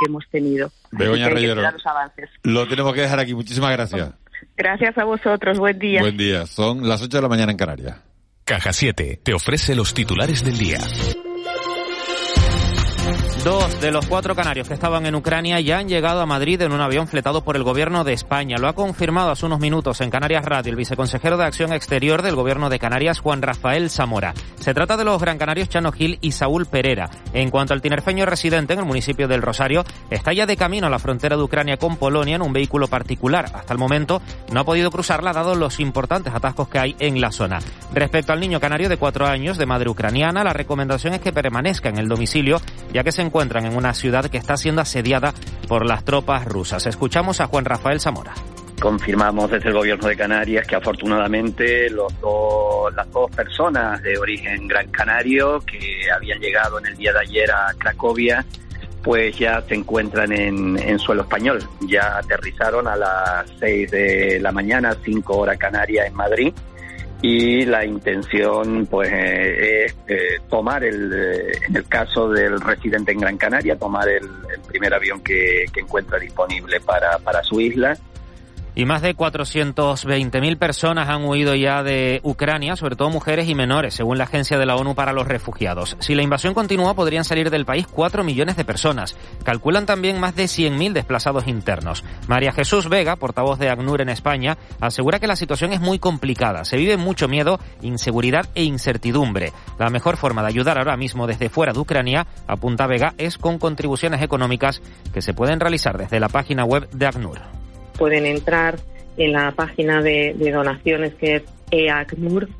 que hemos tenido. Begoña Reyero, lo tenemos que dejar aquí. Muchísimas gracias. Gracias a vosotros. Buen día. Buen día. Son las 8 de la mañana en Canarias. Caja 7 te ofrece los titulares del día. Dos de los cuatro canarios que estaban en Ucrania ya han llegado a Madrid en un avión fletado por el gobierno de España. Lo ha confirmado hace unos minutos en Canarias Radio el viceconsejero de Acción Exterior del gobierno de Canarias, Juan Rafael Zamora. Se trata de los gran canarios Chano Gil y Saúl Pereira. En cuanto al tinerfeño residente en el municipio del Rosario, está ya de camino a la frontera de Ucrania con Polonia en un vehículo particular. Hasta el momento no ha podido cruzarla dado los importantes atascos que hay en la zona. Respecto al niño canario de cuatro años de madre ucraniana, la recomendación es que permanezca en el domicilio ya que se encuentran en una ciudad que está siendo asediada por las tropas rusas. Escuchamos a Juan Rafael Zamora. Confirmamos desde el gobierno de Canarias que afortunadamente los las dos personas de origen gran canario que habían llegado en el día de ayer a Cracovia pues ya se encuentran en, en, suelo español. Ya aterrizaron a las 6 de la mañana, 5 horas canaria en Madrid y la intención pues eh, es eh, tomar el eh, en el caso del residente en Gran Canaria tomar el, primer avión que, que encuentra disponible para, para su isla y más de 420.000 personas han huido ya de Ucrania, sobre todo mujeres y menores, según la Agencia de la ONU para los Refugiados. Si la invasión continúa, podrían salir del país 4 millones de personas. Calculan también más de 100.000 desplazados internos. María Jesús Vega, portavoz de ACNUR en España, asegura que la situación es muy complicada. Se vive mucho miedo, inseguridad e incertidumbre. La mejor forma de ayudar ahora mismo desde fuera de Ucrania, apunta Vega, es con contribuciones económicas que se pueden realizar desde la página web de ACNUR pueden entrar en la página de, donaciones que es eacnur.org,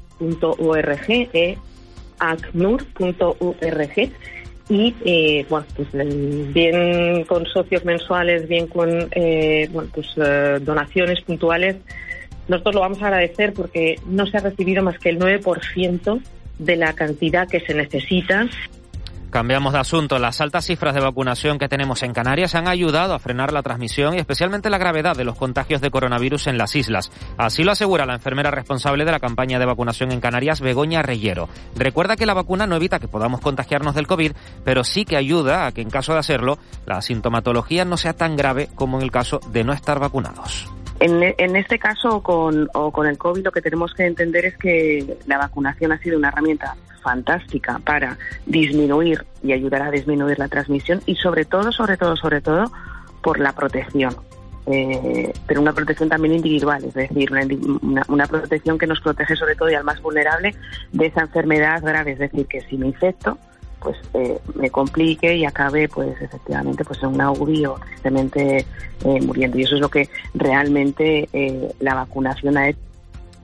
eacnur.org y eh, bueno, pues bien con socios mensuales, bien con eh, bueno, pues, eh, donaciones puntuales, nosotros lo vamos a agradecer porque no se ha recibido más que el 9% de la cantidad que se necesita Cambiamos de asunto. Las altas cifras de vacunación que tenemos en Canarias han ayudado a frenar la transmisión y especialmente la gravedad de los contagios de coronavirus en las islas. Así lo asegura la enfermera responsable de la campaña de vacunación en Canarias, Begoña Reyero. Recuerda que la vacuna no evita que podamos contagiarnos del COVID, pero sí que ayuda a que en caso de hacerlo, la sintomatología no sea tan grave como en el caso de no estar vacunados. En, este caso o con el COVID lo que tenemos que entender es que la vacunación ha sido una herramienta fantástica para disminuir y ayudar a disminuir la transmisión y sobre todo, sobre todo, sobre todo por la protección. Eh, pero una protección también individual, es decir, una, una, protección que nos protege sobre todo y al más vulnerable de esa enfermedad grave, es decir, que si me infecto, pues eh, me complique y acabe, pues efectivamente, pues en un augurio tristemente eh, muriendo. Y eso es lo que realmente la vacunación ha hecho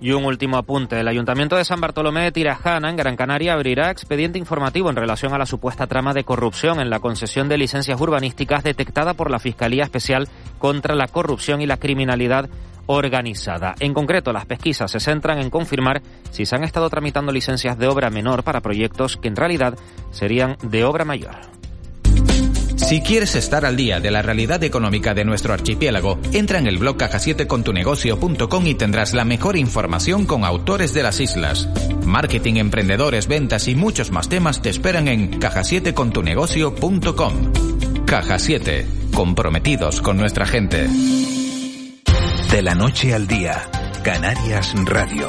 y un último apunte. El Ayuntamiento de San Bartolomé de Tirajana, en Gran Canaria, abrirá expediente informativo en relación a la supuesta trama de corrupción en la concesión de licencias urbanísticas detectada por la Fiscalía Especial contra la Corrupción y la Criminalidad organizada. En concreto, las pesquisas se centran en confirmar si se han estado tramitando licencias de obra menor para proyectos que en realidad serían de obra mayor. Si quieres estar al día de la realidad económica de nuestro archipiélago, entra en el blog caja7contunegocio.com y tendrás la mejor información con autores de las islas. Marketing, emprendedores, ventas y muchos más temas te esperan en caja7contunegocio.com. Caja 7, comprometidos con nuestra gente. De la noche al día, Canarias Radio.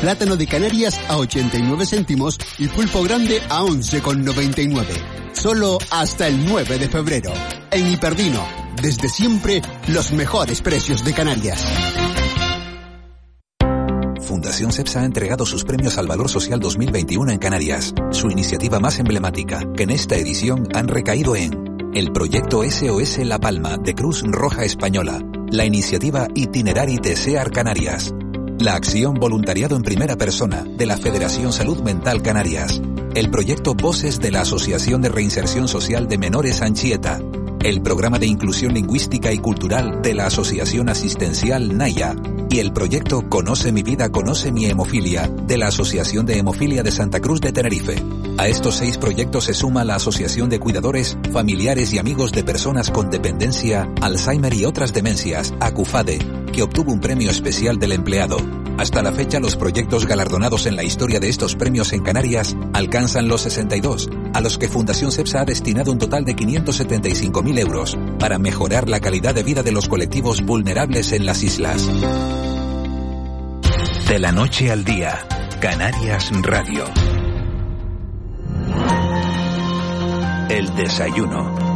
Plátano de Canarias a 89 céntimos y pulpo grande a 11,99. Solo hasta el 9 de febrero. En Hiperdino, desde siempre, los mejores precios de Canarias. Fundación CEPSA ha entregado sus premios al Valor Social 2021 en Canarias, su iniciativa más emblemática, que en esta edición han recaído en el proyecto SOS La Palma de Cruz Roja Española, la iniciativa Itinerari Tesear Canarias, la acción Voluntariado en Primera Persona de la Federación Salud Mental Canarias, el proyecto Voces de la Asociación de Reinserción Social de Menores Anchieta, el programa de inclusión lingüística y cultural de la Asociación Asistencial Naya. Y el proyecto Conoce mi vida, conoce mi hemofilia de la Asociación de Hemofilia de Santa Cruz de Tenerife. A estos seis proyectos se suma la Asociación de Cuidadores, Familiares y Amigos de Personas con Dependencia, Alzheimer y otras demencias, ACUFADE, obtuvo un premio especial del empleado. Hasta la fecha los proyectos galardonados en la historia de estos premios en Canarias alcanzan los 62, a los que Fundación CEPSA ha destinado un total de 575.000 euros para mejorar la calidad de vida de los colectivos vulnerables en las islas. De la noche al día, Canarias Radio. El desayuno.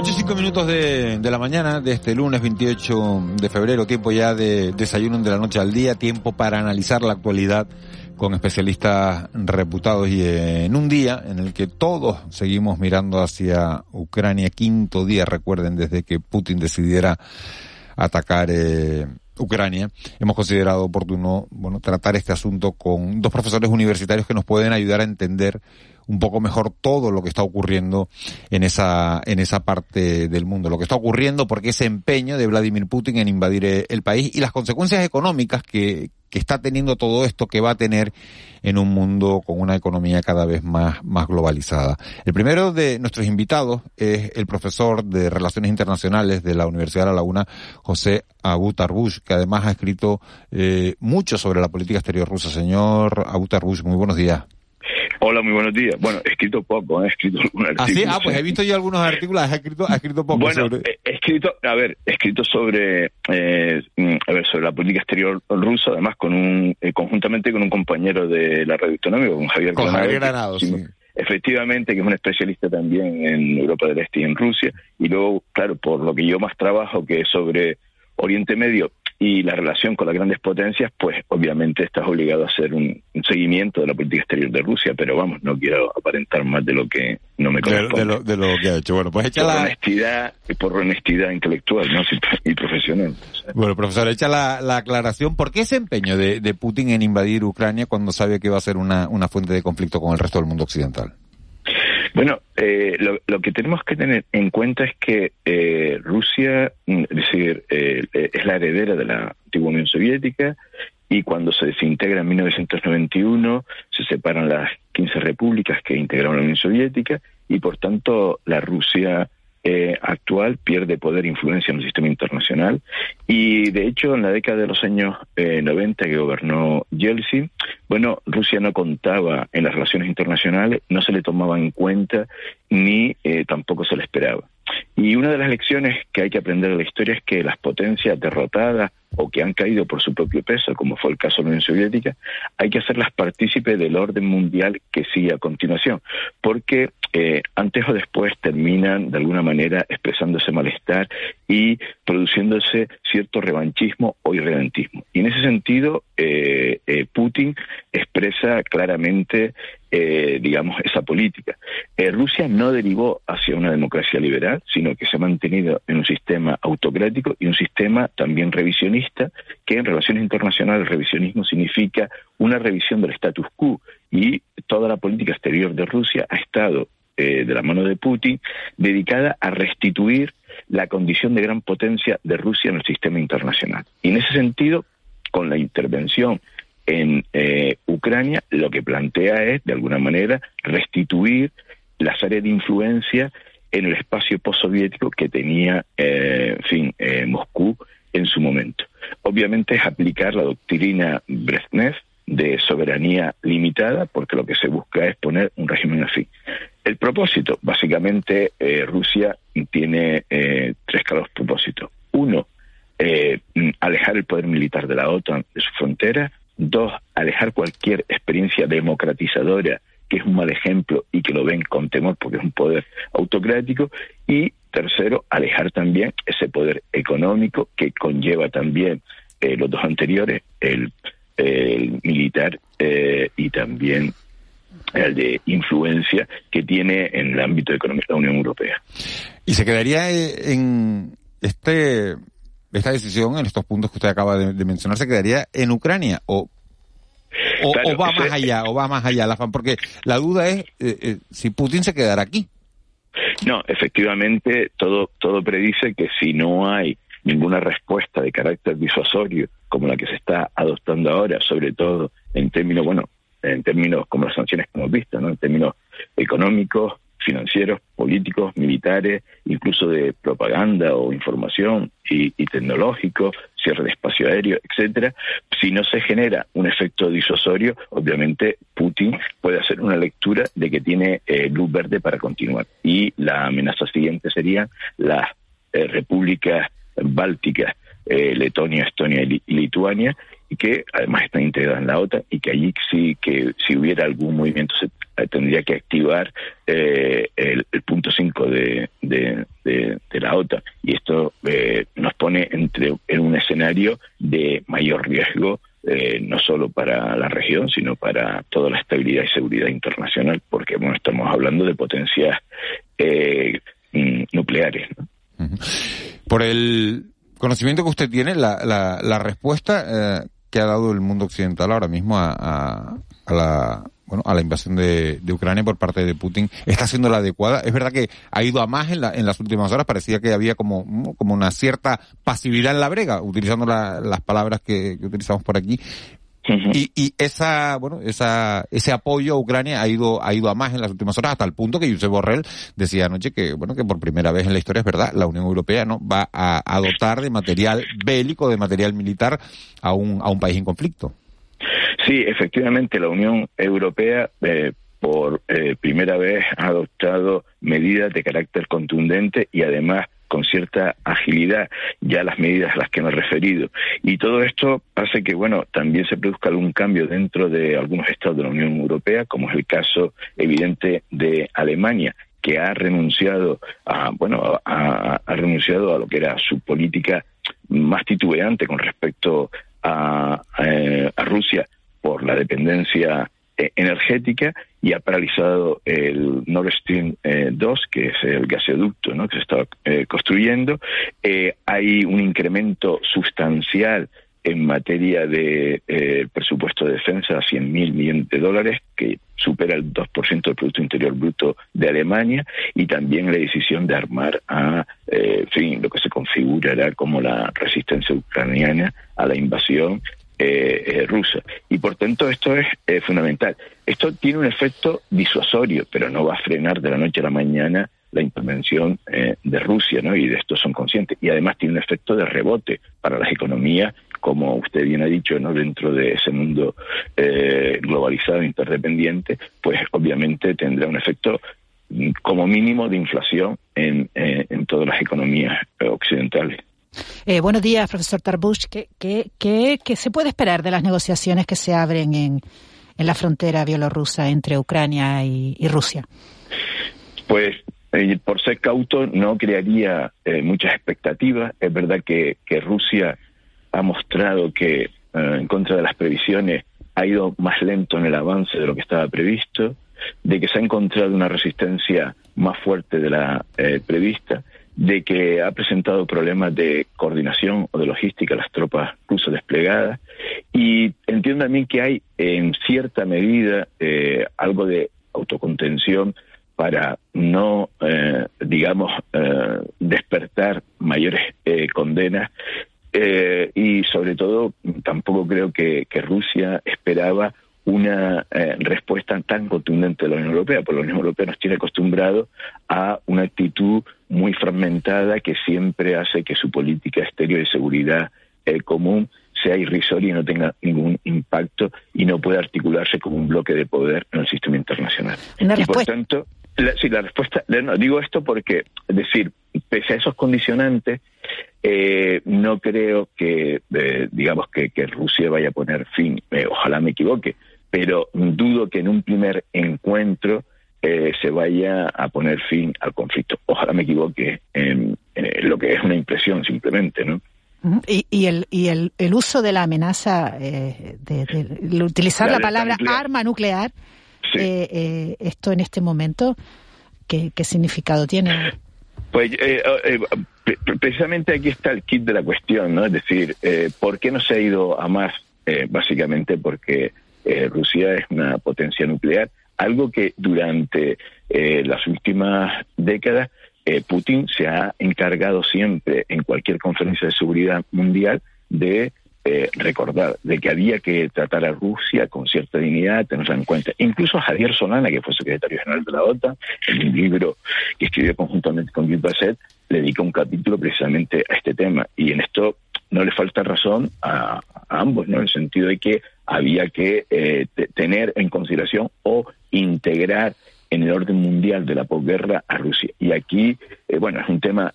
8 y 5 minutos de, de, la mañana de este lunes 28 de febrero, tiempo ya de desayuno de la noche al día, tiempo para analizar la actualidad con especialistas reputados y en un día en el que todos seguimos mirando hacia Ucrania, quinto día, recuerden, desde que Putin decidiera atacar eh, Ucrania, hemos considerado oportuno, bueno, tratar este asunto con dos profesores universitarios que nos pueden ayudar a entender un poco mejor todo lo que está ocurriendo en esa, en esa parte del mundo, lo que está ocurriendo porque ese empeño de Vladimir Putin en invadir eh, el país y las consecuencias económicas que, que está teniendo todo esto que va a tener en un mundo con una economía cada vez más, más globalizada. El primero de nuestros invitados es el profesor de Relaciones Internacionales de la Universidad de La Laguna, José Abutarbush, que además ha escrito eh, mucho sobre la política exterior rusa. Señor Abutarbush, muy buenos días. Hola, muy buenos días. Bueno, he escrito poco, he escrito algún artículo. ¿Ah, sí? Ah, pues he visto yo algunos artículos, has escrito, has escrito poco bueno, he escrito, a ver, he escrito sobre, eh, a ver, sobre la política exterior rusa, además con un, eh, conjuntamente con un compañero de la radio autonómica, con Javier con Javier Granado, sí. Efectivamente, que es un especialista también en Europa del Este y en Rusia. Y luego, claro, por lo que yo más trabajo, que es sobre Oriente Medio, y la relación con las grandes potencias, pues obviamente estás obligado a hacer un, seguimiento de la política exterior de Rusia, pero vamos, no quiero aparentar más de lo que no me corresponde. De, lo, que ha hecho. Bueno, pues echa por la... honestidad, por honestidad intelectual ¿no? y profesional. Bueno, profesor, echa la, la, aclaración. ¿Por qué ese empeño de, de, Putin en invadir Ucrania cuando sabe que va a ser una, una fuente de conflicto con el resto del mundo occidental? Bueno, eh, lo, que tenemos que tener en cuenta es que eh, Rusia, mm, es decir, eh, es la heredera de la antigua Unión Soviética y cuando se desintegra en 1991 se separan las 15 repúblicas que integraron la Unión Soviética y por tanto la Rusia eh, actual pierde poder e influencia en el sistema internacional y de hecho en la década de los años eh, 90 que gobernó Yeltsin, bueno, Rusia no contaba en las relaciones internacionales, no se le tomaba en cuenta ni eh, tampoco se le esperaba. Y una de las lecciones que hay que aprender de la historia es que las potencias derrotadas o que han caído por su propio peso, como fue el caso de la Unión Soviética, hay que hacerlas partícipes del orden mundial que sigue a continuación, porque eh, antes o después terminan de alguna manera expresándose malestar y produciéndose cierto revanchismo o irredentismo. Y en ese sentido, eh, eh, Putin expresa claramente eh, digamos, esa política. Rusia no derivó hacia una democracia liberal, sino que se ha mantenido en un sistema autocrático y un sistema también revisionista, que en relaciones internacionales el revisionismo significa una revisión del status quo y toda la política exterior de Rusia ha estado eh, de la mano de Putin dedicada a restituir la condición de gran potencia de Rusia en el sistema internacional. Y en ese sentido, con la intervención en eh, Ucrania lo que plantea es, de alguna manera, restituir las áreas de influencia en el espacio postsoviético que tenía, eh, en fin, eh, Moscú en su momento. Obviamente es aplicar la doctrina Brezhnev de soberanía limitada, porque lo que se busca es poner un régimen así. El propósito, básicamente, Rusia tiene tres claros propósitos. Uno, alejar el poder militar de la OTAN de su frontera. Dos, alejar cualquier experiencia democratizadora, que es un mal ejemplo y que lo ven con temor porque es un poder autocrático. Y tercero, alejar también ese poder económico que conlleva también eh, los dos anteriores, el, militar eh, y también el de influencia que tiene en el ámbito económico de la Unión Europea. ¿Y se quedaría eh, en este esta decisión, en estos puntos que usted acaba de, mencionar, se quedaría en Ucrania o o, va más allá, o va más allá porque la duda es si Putin se quedará aquí. No, efectivamente, todo, todo predice que si no hay ninguna respuesta de carácter disuasorio como la que se está adoptando ahora, sobre todo en términos, bueno, en términos como las sanciones que hemos visto, ¿no? En términos económicos, financieros, políticos, militares, incluso de propaganda o información y, tecnológico, cierre de espacio aéreo, etcétera. Si no se genera un efecto disuasorio, obviamente Putin puede hacer una lectura de que tiene eh, luz verde para continuar. Y la amenaza siguiente sería las eh, repúblicas bálticas, eh, Letonia, Estonia y Lituania, y que además están integradas en la OTAN y que allí sí que si hubiera algún movimiento se eh, tendría que activar eh, el, punto 5 de, de, la OTAN. Y esto eh, nos pone entre en un escenario de mayor riesgo no solo para la región sino para toda la estabilidad y seguridad internacional porque bueno estamos hablando de potencias mm, nucleares por el conocimiento que usted tiene la, la, la respuesta que ha dado el mundo occidental ahora mismo a, a, la bueno, a la invasión de, de, Ucrania por parte de Putin está siendo la adecuada. Es verdad que ha ido a más en, la, en las últimas horas, parecía que había como, como una cierta pasividad en la brega, utilizando las palabras que, que, utilizamos por aquí, y, y, esa, bueno, esa, ese apoyo a Ucrania ha ido, ha ido a más en las últimas horas, hasta el punto que Josep Borrell decía anoche que, bueno, que por primera vez en la historia es verdad, la Unión Europea no va a, dotar de material bélico, de material militar a un, a un país en conflicto. Sí, efectivamente, la Unión Europea eh, por eh, primera vez ha adoptado medidas de carácter contundente y además con cierta agilidad ya las medidas a las que me he referido. Y todo esto hace que, bueno, también se produzca algún cambio dentro de algunos estados de la Unión Europea, como es el caso evidente de Alemania, que ha renunciado a, bueno, ha, renunciado a lo que era su política más titubeante con respecto a, a Rusia por la dependencia eh, energética y ha paralizado el Nord Stream 2, eh, que es el gasoducto ¿no? que se está eh, construyendo. hay un incremento sustancial en materia de presupuesto de defensa a 100.000 millones de dólares, que supera el 2% del Producto Interior Bruto de Alemania, y también la decisión de armar a, fin, lo que se configurará como la resistencia ucraniana a la invasión eh, eh, rusa. Y por tanto esto es eh, fundamental. Esto tiene un efecto disuasorio, pero no va a frenar de la noche a la mañana la intervención de Rusia, ¿no? Y de esto son conscientes. Y además tiene un efecto de rebote para las economías, como usted bien ha dicho, ¿no? Dentro de ese mundo globalizado, interdependiente, pues obviamente tendrá un efecto mm, como mínimo de inflación en, en todas las economías occidentales. Eh, buenos días, profesor Tarbush. ¿Qué, qué, se puede esperar de las negociaciones que se abren en, la frontera bielorrusa entre Ucrania y, Rusia? Pues eh, por ser cauto no crearía eh, muchas expectativas. Es verdad que Rusia ha mostrado que en contra de las previsiones ha ido más lento en el avance de lo que estaba previsto, de que se ha encontrado una resistencia más fuerte de la prevista de que ha presentado problemas de coordinación o de logística las tropas rusas desplegadas. Y entiendo también que hay en cierta medida eh, algo de autocontención para no, eh, digamos, eh, despertar mayores condenas. Y sobre todo tampoco creo que Rusia esperaba una eh, respuesta tan contundente de la Unión Europea, porque la Unión Europea nos tiene acostumbrado a una actitud muy fragmentada que siempre hace que su política exterior y seguridad eh, común sea irrisoria y no tenga ningún impacto y no pueda articularse como un bloque de poder en el sistema internacional. y por tanto, la, sí, la respuesta, digo esto porque, es decir, pese a esos condicionantes, eh, no creo que, digamos, que, que, Rusia vaya a poner fin, ojalá me equivoque, pero dudo que en un primer encuentro eh, se vaya a poner fin al conflicto. Ojalá me equivoque en, lo que es una impresión simplemente, ¿no? Y, y, el, y el, el uso de la amenaza, eh, de, utilizar la, palabra arma nuclear, eh, esto en este momento, ¿qué, qué significado tiene? Pues precisamente aquí está el kit de la cuestión, ¿no? Es decir, ¿por qué no se ha ido a más? básicamente porque Rusia es una potencia nuclear, algo que durante las últimas décadas Putin se ha encargado siempre en cualquier conferencia de seguridad mundial de eh, recordar de que había que tratar a Rusia con cierta dignidad, tenerla en cuenta. Incluso Javier Solana, que fue secretario general de la OTAN, en un libro que escribió conjuntamente con Gil Basset, le dedicó un capítulo precisamente a este tema. Y en esto no le falta razón a, ambos, ¿no? En el sentido de que había que eh, tener en consideración o integrar en el orden mundial de la posguerra a Rusia. Y aquí, eh, bueno, es un tema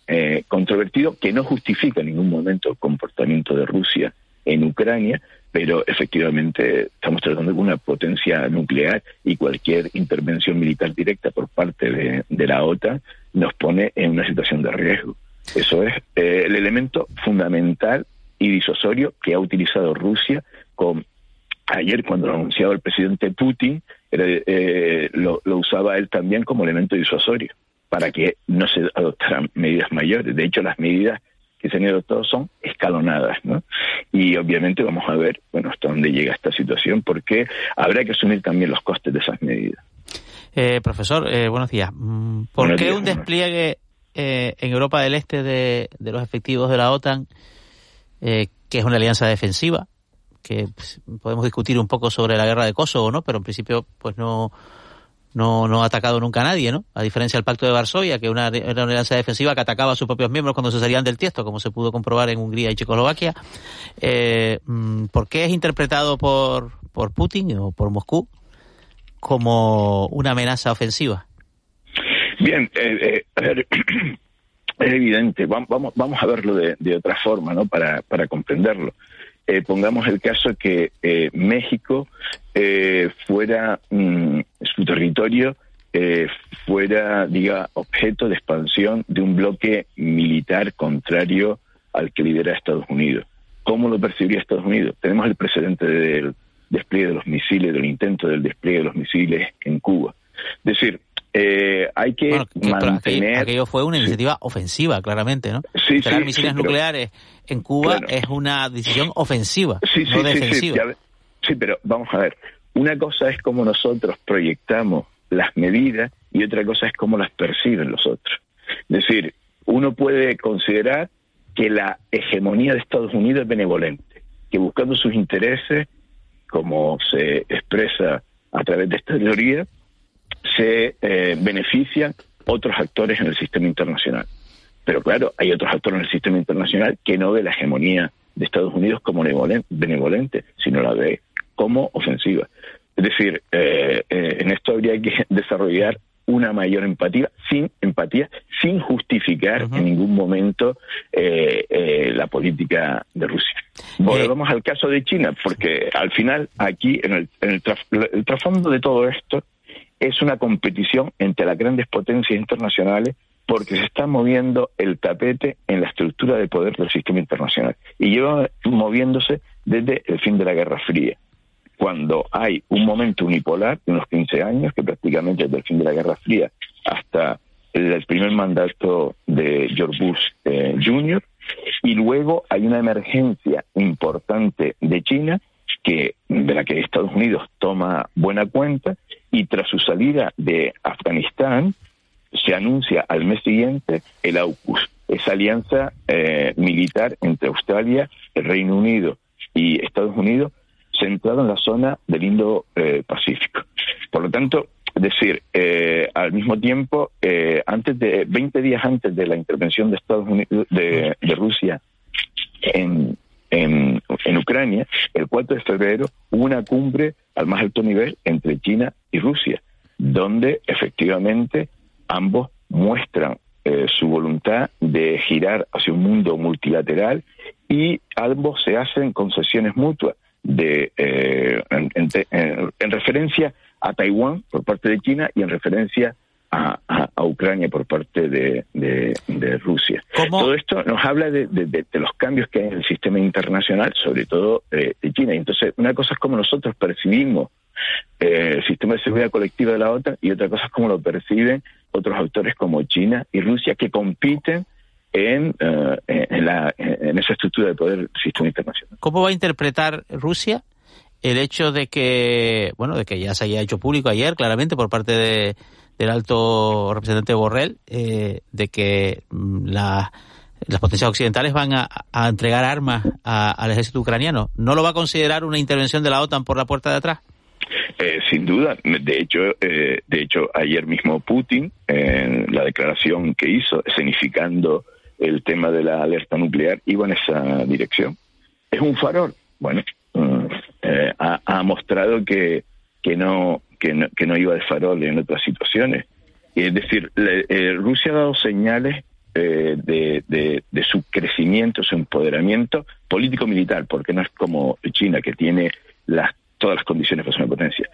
controvertido que no justifica en ningún momento el comportamiento de Rusia en Ucrania, pero efectivamente estamos tratando de una potencia nuclear y cualquier intervención militar directa por parte de, la OTAN nos pone en una situación de riesgo. Eso es eh, el elemento fundamental y disuasorio que ha utilizado Rusia con ayer cuando lo anunciaba el presidente Putin eh, lo, lo, usaba él también como elemento disuasorio para que no se adoptaran medidas mayores. De hecho, las medidas que se han adoptado son escalonadas, ¿no? Y obviamente vamos a ver, bueno, hasta dónde llega esta situación, porque habrá que asumir también los costes de esas medidas. Eh, profesor, eh, buenos días. Mm, ¿Por qué un despliegue eh, en Europa del Este de, los efectivos de la OTAN, que es una alianza defensiva, que pues, podemos discutir un poco sobre la guerra de Kosovo, ¿no? Pero en principio, pues no no, no ha atacado nunca a nadie, ¿no? A diferencia del Pacto de Varsovia, que una, era una alianza defensiva que atacaba a sus propios miembros cuando se salían del tiesto, como se pudo comprobar en Hungría y Checoslovaquia. Eh, mm, ¿Por qué es interpretado por, por Putin o por Moscú como una amenaza ofensiva? Bien, eh, eh, es evidente. Vamos, vamos a verlo de, de otra forma, ¿no? Para, para comprenderlo. Eh, pongamos el caso que eh, México eh, fuera mm, su territorio fuera diga objeto de expansión de un bloque militar contrario al que lidera Estados Unidos. ¿Cómo lo percibiría Estados Unidos? Tenemos el precedente del despliegue de los misiles, del intento del despliegue de los misiles en Cuba. Es decir, eh, hay que mantener... Aquello, fue una iniciativa ofensiva, claramente, ¿no? Sí, Instalar misiles nucleares en Cuba es una decisión ofensiva, no defensiva. Sí, pero vamos a ver. Una cosa es cómo nosotros proyectamos las medidas y otra cosa es cómo las perciben los otros. Es decir, uno puede considerar que la hegemonía de Estados Unidos es benevolente, que buscando sus intereses, como se expresa a través de esta teoría, se eh, benefician otros actores en el sistema internacional. Pero claro, hay otros actores en el sistema internacional que no ve la hegemonía de Estados Unidos como benevolente, sino la ve como ofensiva. Es decir, eh, eh, en esto habría que desarrollar una mayor empatía, sin empatía, sin justificar en ningún momento la política de Rusia. Volvemos al caso de China, porque al final aquí, en el, en el trasfondo de todo esto, es una competición entre las grandes potencias internacionales porque se está moviendo el tapete en la estructura de poder del sistema internacional. Y lleva moviéndose desde el fin de la Guerra Fría, cuando hay un momento unipolar de unos 15 años, que prácticamente desde el fin de la Guerra Fría hasta el, primer mandato de George Bush eh, Jr., y luego hay una emergencia importante de China que de la que Estados Unidos toma buena cuenta y tras su salida de Afganistán se anuncia al mes siguiente el AUKUS, esa alianza eh, militar entre Australia, el Reino Unido y Estados Unidos centrado en la zona del Indo-Pacífico. Por lo tanto, decir, eh, al mismo tiempo, eh, antes de 20 días antes de la intervención de Estados Unidos, de Rusia en, en, Ucrania, el 4 de febrero hubo una cumbre al más alto nivel entre China y Rusia, donde efectivamente ambos muestran eh, su voluntad de girar hacia un mundo multilateral y ambos se hacen concesiones mutuas de eh, en, referencia a Taiwán por parte de China y en referencia a, Ucrania por parte de, Rusia. Todo esto nos habla de, los cambios que hay en el sistema internacional, sobre todo eh, de China. Entonces, una cosa es cómo nosotros percibimos eh, el sistema de seguridad colectiva de la OTAN y otra cosa es cómo lo perciben otros autores como China y Rusia que compiten en, eh, en, la, en esa estructura de poder del sistema internacional. ¿Cómo va a interpretar Rusia el hecho de que, bueno, de que ya se haya hecho público ayer, claramente, por parte de, del alto representante Borrell, eh, de que mm, las potencias occidentales van a, entregar armas al ejército ucraniano. ¿No lo va a considerar una intervención de la OTAN por la puerta de atrás? Eh, sin duda, de hecho, eh, de hecho ayer mismo Putin, en la declaración que hizo, escenificando el tema de la alerta nuclear, iba en esa dirección. Es un farol. Bueno, mm, eh, ha, mostrado que, que, no, que, no, que no iba de farol en otras situaciones. Es decir, Rusia ha dado señales de, de, de, su crecimiento, su empoderamiento político-militar, porque no es como China, que tiene las todas las condiciones para ser una potencia.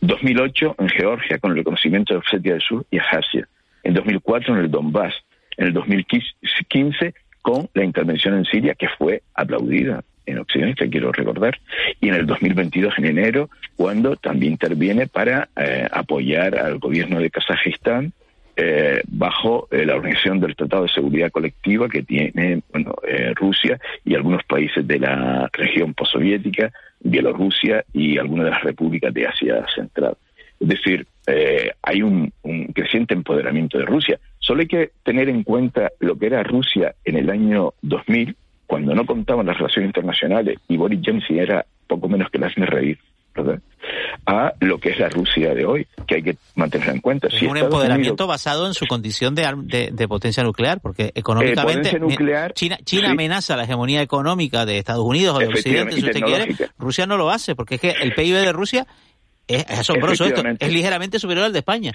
2008 en Georgia con el reconocimiento de Osetia del Sur y Abjasia. En 2004 en el Donbass. En el 2015 con la intervención en Siria que fue aplaudida en Occidente, quiero recordar, y en el 2022, en enero, cuando también interviene para eh, apoyar al gobierno de Kazajistán eh, bajo eh, la organización del Tratado de Seguridad Colectiva que tiene bueno, Rusia y algunos países de la región postsoviética Bielorrusia y algunas de las repúblicas de Asia Central. Es decir, hay un, creciente empoderamiento de Rusia. Solo hay que tener en cuenta lo que era Rusia en el año 2000, cuando no contaban las relaciones internacionales y Boris Johnson era poco menos que las me reír a lo que es la Rusia de hoy, que hay que mantener en cuenta. Si un empoderamiento basado en su condición de, de, potencia nuclear, porque económicamente China, China amenaza la hegemonía económica de Estados Unidos o de Occidente, si usted quiere. Rusia no lo hace, porque es que el PIB de Rusia es, asombroso esto, es ligeramente superior al de España.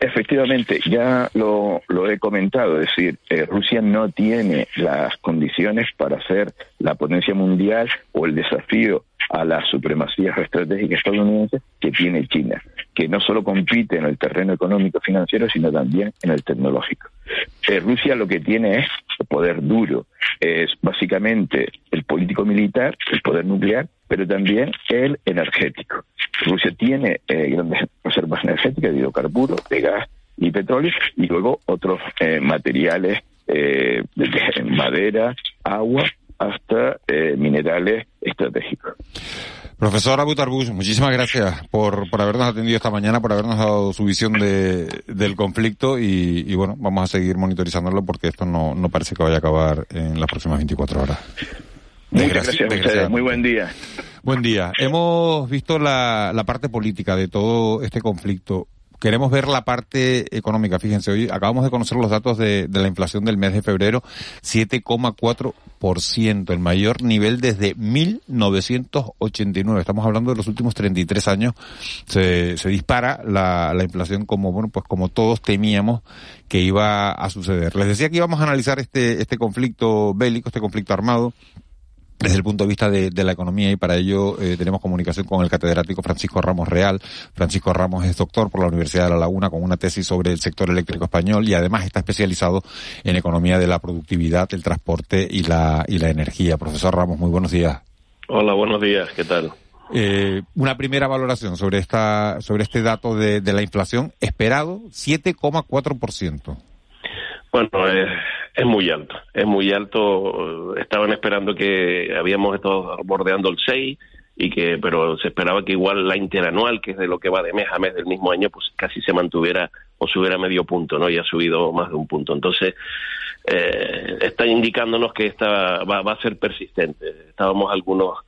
Efectivamente, ya lo, lo, he comentado, es decir, eh, Rusia no tiene las condiciones para ser la potencia mundial o el desafío a la supremacía estratégica estadounidense que tiene China, que no solo compite en el terreno económico financiero, sino también en el tecnológico. Eh, Rusia lo que tiene es poder duro, es básicamente el político militar, el poder nuclear, pero también el energético. Rusia tiene eh, grandes reservas energéticas de hidrocarburos, de gas y petróleo, y luego otros eh, materiales de madera, agua hasta eh, minerales estratégicos. Profesor Abu muchísimas gracias por, por habernos atendido esta mañana, por habernos dado su visión de, del conflicto y, bueno, vamos a seguir monitorizándolo porque esto no, no parece que vaya a acabar en las próximas 24 horas. Muchas gracias, Muy buen día. Buen día. Hemos visto la, la parte política de todo este conflicto queremos ver la parte económica. Fíjense, hoy acabamos de conocer los datos de, la inflación del mes de febrero, 7,4%, el mayor nivel desde 1989. Estamos hablando de los últimos 33 años. Se, se dispara la, la inflación como, bueno, pues como todos temíamos que iba a suceder. Les decía que íbamos a analizar este, este conflicto bélico, este conflicto armado desde el punto de vista de, la economía y para ello eh, tenemos comunicación con el catedrático Francisco Ramos Real. Francisco Ramos es doctor por la Universidad de La Laguna con una tesis sobre el sector eléctrico español y además está especializado en economía de la productividad, el transporte y la, y la energía. Profesor Ramos, muy buenos días. Hola, buenos días, ¿qué tal? Eh, una primera valoración sobre esta sobre este dato de, de la inflación esperado 7,4%. Bueno, eh, es muy alto, es muy alto. Estaban esperando que habíamos estado bordeando el 6 y que, pero se esperaba que igual la interanual, que es de lo que va de mes a mes del mismo año, pues casi se mantuviera o subiera medio punto, ¿no? Y ha subido más de un punto. Entonces, eh, está indicándonos que esta va, va a ser persistente. Estábamos algunos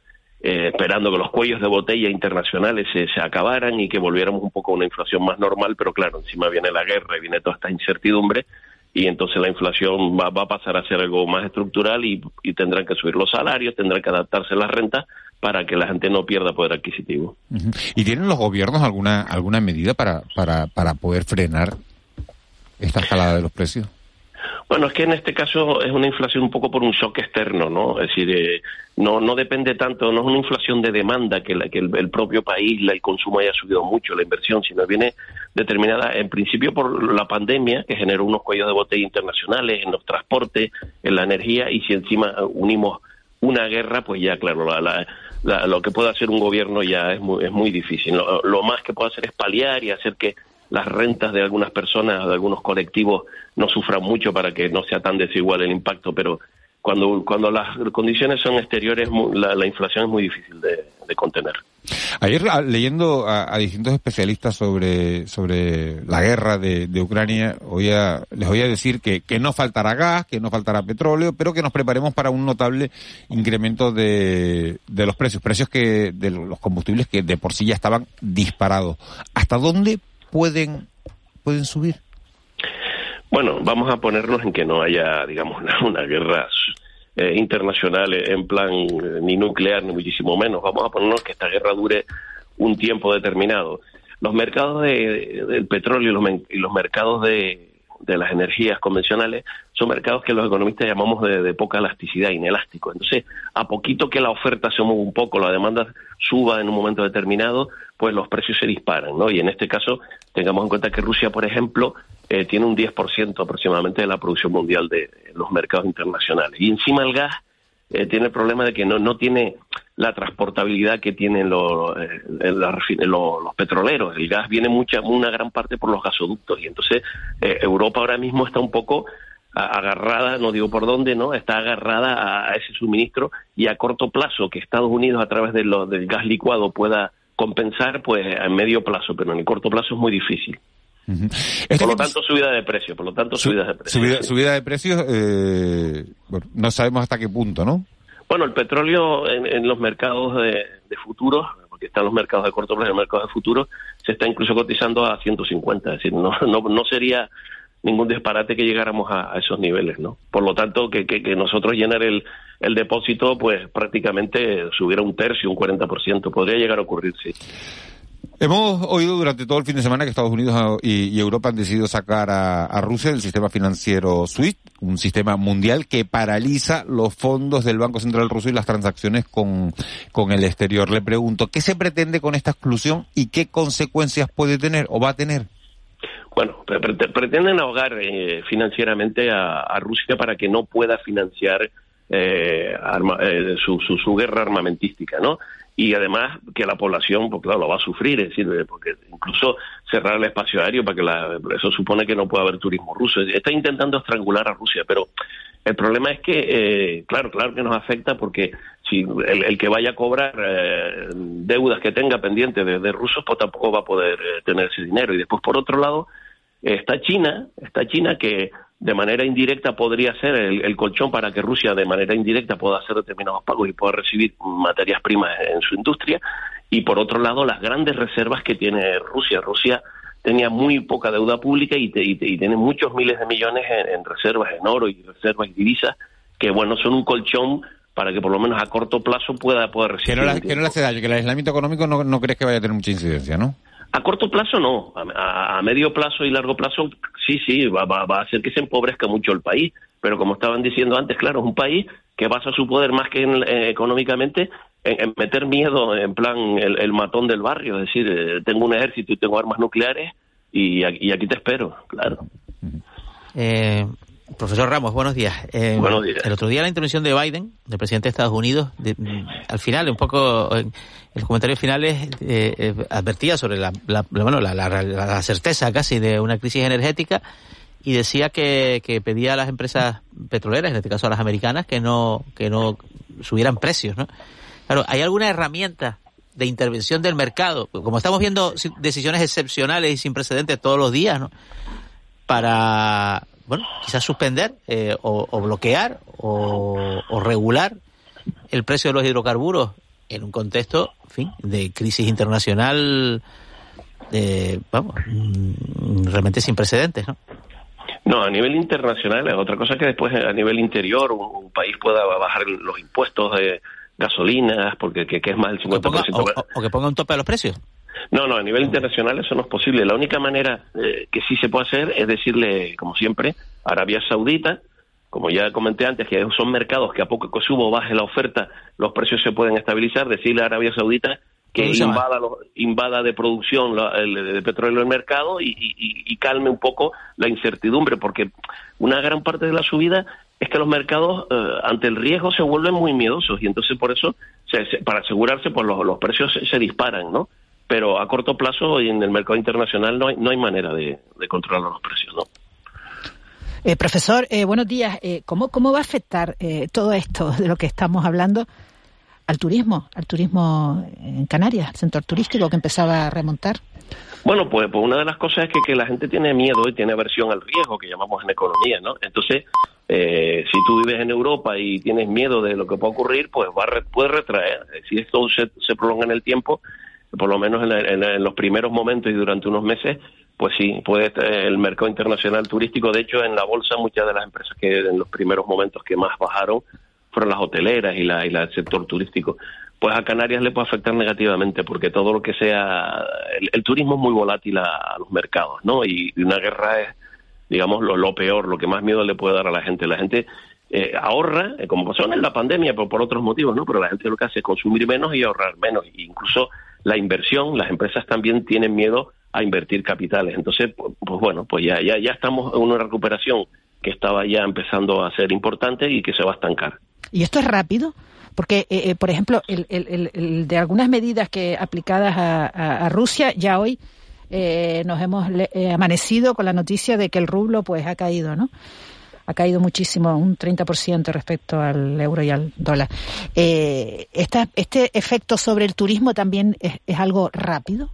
eh, esperando que los cuellos de botella internacionales se, se, acabaran y que volviéramos un poco a una inflación más normal, pero claro, encima viene la guerra y viene toda esta incertidumbre y entonces la inflación va, a pasar a ser algo más estructural y, tendrán que subir los salarios, tendrán que adaptarse las rentas para que la gente no pierda poder adquisitivo. ¿Y tienen los gobiernos alguna alguna medida para, para, para poder frenar esta escalada de los precios? Bueno, es que en este caso es una inflación un poco por un shock externo, ¿no? Es decir, eh, no, no depende tanto, no es una inflación de demanda que, la, que el, propio país, la, el consumo haya subido mucho, la inversión, sino viene determinada en principio por la pandemia que generó unos cuellos de botella internacionales en los transportes, en la energía y si encima unimos una guerra, pues ya claro, lo que puede hacer un gobierno ya es muy, es muy difícil. Lo, lo más que puede hacer es paliar y hacer que las rentas de algunas personas, de algunos colectivos, no sufran mucho para que no sea tan desigual el impacto, pero cuando, cuando las condiciones son exteriores, la, inflación es muy difícil de, contener. Ayer leyendo a, distintos especialistas sobre, sobre la guerra de, Ucrania, oía, les voy a decir que, que no faltará gas, que no faltará petróleo, pero que nos preparemos para un notable incremento de, de los precios, precios que de los combustibles que de por sí ya estaban disparados. ¿Hasta dónde pueden, pueden subir? Bueno, vamos a ponernos en que no haya, digamos, una, guerra eh, internacional en plan eh, ni nuclear ni muchísimo menos. Vamos a ponernos que esta guerra dure un tiempo determinado. Los mercados de, del petróleo y los mercados de, de las energías convencionales son mercados que los economistas llamamos de, poca elasticidad, inelástico. Entonces, a poquito que la oferta se mueva un poco, la demanda suba en un momento determinado, pues los precios se disparan, ¿no? Y en este caso, tengamos en cuenta que Rusia, por ejemplo, eh, tiene un 10% aproximadamente de la producción mundial de los mercados internacionales. Y encima el gas eh, tiene el problema de que no, no tiene la transportabilidad que tienen los, eh, los, petroleros. El gas viene mucha, una gran parte por los gasoductos y entonces eh, Europa ahora mismo está un poco agarrada, no digo por dónde, ¿no? Está agarrada a, ese suministro y a corto plazo que Estados Unidos a través de lo, del gas licuado pueda compensar, pues a medio plazo, pero en el corto plazo es muy difícil. Por lo tanto, subida de precios, por lo tanto, subida de precios. Subida, de precios, eh, no sabemos hasta qué punto, ¿no? Bueno, el petróleo en, los mercados de, futuros, porque están los mercados de corto plazo y los mercados de futuros, se está incluso cotizando a 150, es decir, no, no, no sería ningún disparate que llegáramos a, esos niveles, ¿no? Por lo tanto, que, que, que nosotros llenar el, el depósito, pues prácticamente subiera un tercio, un 40%, podría llegar a ocurrir, sí. Hemos oído durante todo el fin de semana que Estados Unidos y, Europa han decidido sacar a, Rusia del sistema financiero SWIFT, un sistema mundial que paraliza los fondos del Banco Central ruso y las transacciones con, con el exterior. Le pregunto, ¿qué se pretende con esta exclusión y qué consecuencias puede tener o va a tener? Bueno, pretenden ahogar eh, financieramente a, Rusia para que no pueda financiar eh, eh, su, su, su, guerra armamentística, ¿no? Y además que la población, pues claro, lo va a sufrir, es decir, porque incluso cerrar el espacio aéreo para que la, eso supone que no puede haber turismo ruso. Está intentando estrangular a Rusia, pero el problema es que, eh, claro, claro que nos afecta porque si el, que vaya a cobrar eh, deudas que tenga pendientes de, rusos, pues tampoco va a poder eh, tener ese dinero. Y después, por otro lado, está China, está China que de manera indirecta podría ser el, colchón para que Rusia de manera indirecta pueda hacer determinados pagos y pueda recibir materias primas en su industria. Y por otro lado, las grandes reservas que tiene Rusia. Rusia tenía muy poca deuda pública y, tiene muchos miles de millones en, reservas en oro y reservas y divisas que, bueno, son un colchón para que por lo menos a corto plazo pueda poder recibir. Que no, que no le hace daño, que el aislamiento económico no, no crees que vaya a tener mucha incidencia, ¿no? A corto plazo no, a, medio plazo y largo plazo sí, sí, va, va, a hacer que se empobrezca mucho el país, pero como estaban diciendo antes, claro, es un país que basa su poder más que eh, económicamente en, meter miedo en plan el, matón del barrio, es decir, eh, tengo un ejército y tengo armas nucleares y, y aquí te espero, claro. Eh, Profesor Ramos, buenos días. Eh, buenos días. El otro día la intervención de Biden, del presidente de Estados Unidos, al final, un poco, en el comentario final eh, eh, advertía sobre la, bueno, la, certeza casi de una crisis energética y decía que, pedía a las empresas petroleras, en este caso a las americanas, que no, que no subieran precios, ¿no? Claro, ¿hay alguna herramienta de intervención del mercado? Como estamos viendo decisiones excepcionales y sin precedentes todos los días, ¿no? Para bueno, quizás suspender eh, o, bloquear o, regular el precio de los hidrocarburos en un contexto, en fin, de crisis internacional, eh, vamos, mm, realmente sin precedentes, ¿no? No, a nivel internacional es otra cosa que después a nivel interior un, país pueda bajar los impuestos de gasolinas, porque que, es más del 50%. o que ponga un tope a los precios. No, no, a nivel internacional eso no es posible. La única manera eh, que sí se puede hacer es decirle, como siempre, a Arabia Saudita, como ya comenté antes, que son mercados que a poco que subo baje la oferta, los precios se pueden estabilizar, decirle a Arabia Saudita que invada, invada de producción el, de petróleo el mercado y, calme un poco la incertidumbre, porque una gran parte de la subida es que los mercados eh, ante el riesgo se vuelven muy miedosos y entonces por eso, para asegurarse, pues los, los precios se disparan, ¿no? Pero a corto plazo y en el mercado internacional no hay, no hay manera de, controlar los precios, ¿no? Eh, profesor, eh, buenos días. Eh, ¿cómo, ¿Cómo va a afectar todo esto de lo que estamos hablando al turismo, al turismo en Canarias, al sector turístico que empezaba a remontar? Bueno, pues, pues, una de las cosas es que, que, la gente tiene miedo y tiene aversión al riesgo, que llamamos en economía, ¿no? Entonces, eh, si tú vives en Europa y tienes miedo de lo que puede ocurrir, pues va puede retraer. Si esto se, se, prolonga en el tiempo, por lo menos en, en, los primeros momentos y durante unos meses, pues sí, puede el mercado internacional turístico. De hecho, en la bolsa muchas de las empresas que en los primeros momentos que más bajaron fueron las hoteleras y, la, y el sector turístico pues a Canarias le puede afectar negativamente porque todo lo que sea el, turismo es muy volátil a, los mercados, ¿no? Y, una guerra es, digamos, lo, peor, lo que más miedo le puede dar a la gente. La gente eh, ahorra, eh, como pasó en la pandemia, pero por otros motivos, ¿no? Pero la gente lo que hace es consumir menos y ahorrar menos. E incluso la inversión, las empresas también tienen miedo a invertir capitales. Entonces, pues, bueno, pues ya, ya, ya estamos en una recuperación que estaba ya empezando a ser importante y que se va a estancar. ¿Y esto es rápido? Porque, eh, eh, por ejemplo, el, de algunas medidas que aplicadas a, Rusia, ya hoy eh, nos hemos amanecido con la noticia de que el rublo pues ha caído, ¿no? Ha caído muchísimo, un 30% respecto al euro y al dólar. Esta, ¿Este efecto sobre el turismo también es, es algo rápido?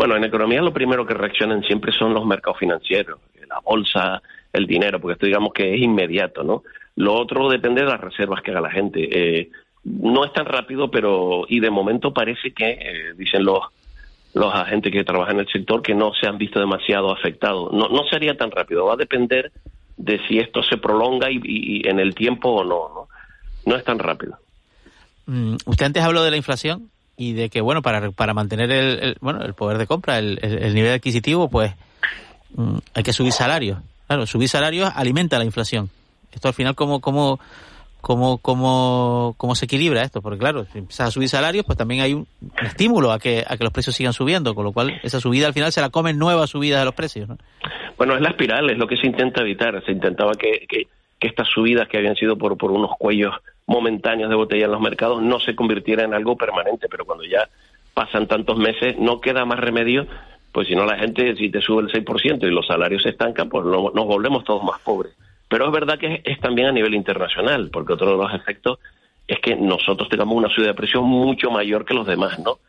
Bueno, en economía lo primero que reaccionan siempre son los mercados financieros, la bolsa, el dinero, porque esto digamos que es inmediato, ¿no? Lo otro depende de las reservas que haga la gente. Eh, no es tan rápido, pero y de momento parece que, eh, dicen los, los agentes que trabajan en el sector, que no se han visto demasiado afectados. No, no sería tan rápido, va a depender de si esto se prolonga y, en el tiempo o no, no. Es tan rápido. Mm, usted antes habló de la inflación y de que, bueno, para, para mantener el, bueno, el poder de compra, el, el, nivel adquisitivo, pues mm, hay que subir salarios. Claro, subir salarios alimenta la inflación. Esto al final, ¿cómo, cómo, cómo, cómo, cómo se equilibra esto? Porque claro, si empiezas a subir salarios, pues también hay un, estímulo a que, a que los precios sigan subiendo, con lo cual esa subida al final se la comen nuevas subidas de los precios. ¿no? Bueno, es la espiral, es lo que se intenta evitar. Se intentaba que, que, estas subidas que habían sido por, por unos cuellos momentáneos de botella en los mercados no se convirtieran en algo permanente, pero cuando ya pasan tantos meses no queda más remedio pues si no la gente, si te sube el 6% y los salarios se estancan, pues nos volvemos todos más pobres. Pero es verdad que es, también a nivel internacional, porque otro de los efectos es que nosotros tengamos una subida de presión mucho mayor que los demás, ¿no?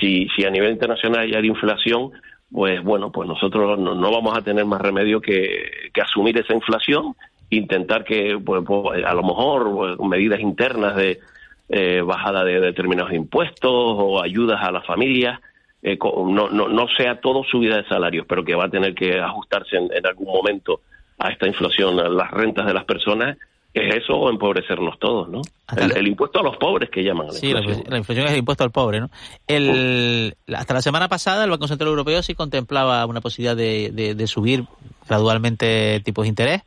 Si, si a nivel internacional hay inflación, pues bueno, pues nosotros no, vamos a tener más remedio que, que asumir esa inflación, intentar que, pues, pues a lo mejor, pues, medidas internas de eh, bajada de determinados impuestos o ayudas a las familias, eh, no, no, no sea todo subida de salarios, pero que va a tener que ajustarse en algún momento a esta inflación, a las rentas de las personas, ¿es eso o empobrecernos todos, no? El, impuesto a los pobres que llaman. La sí, inflación. La, inflación es el impuesto al pobre, ¿no? El, hasta la semana pasada el Banco Central Europeo sí contemplaba una posibilidad de, de, subir gradualmente tipos de interés.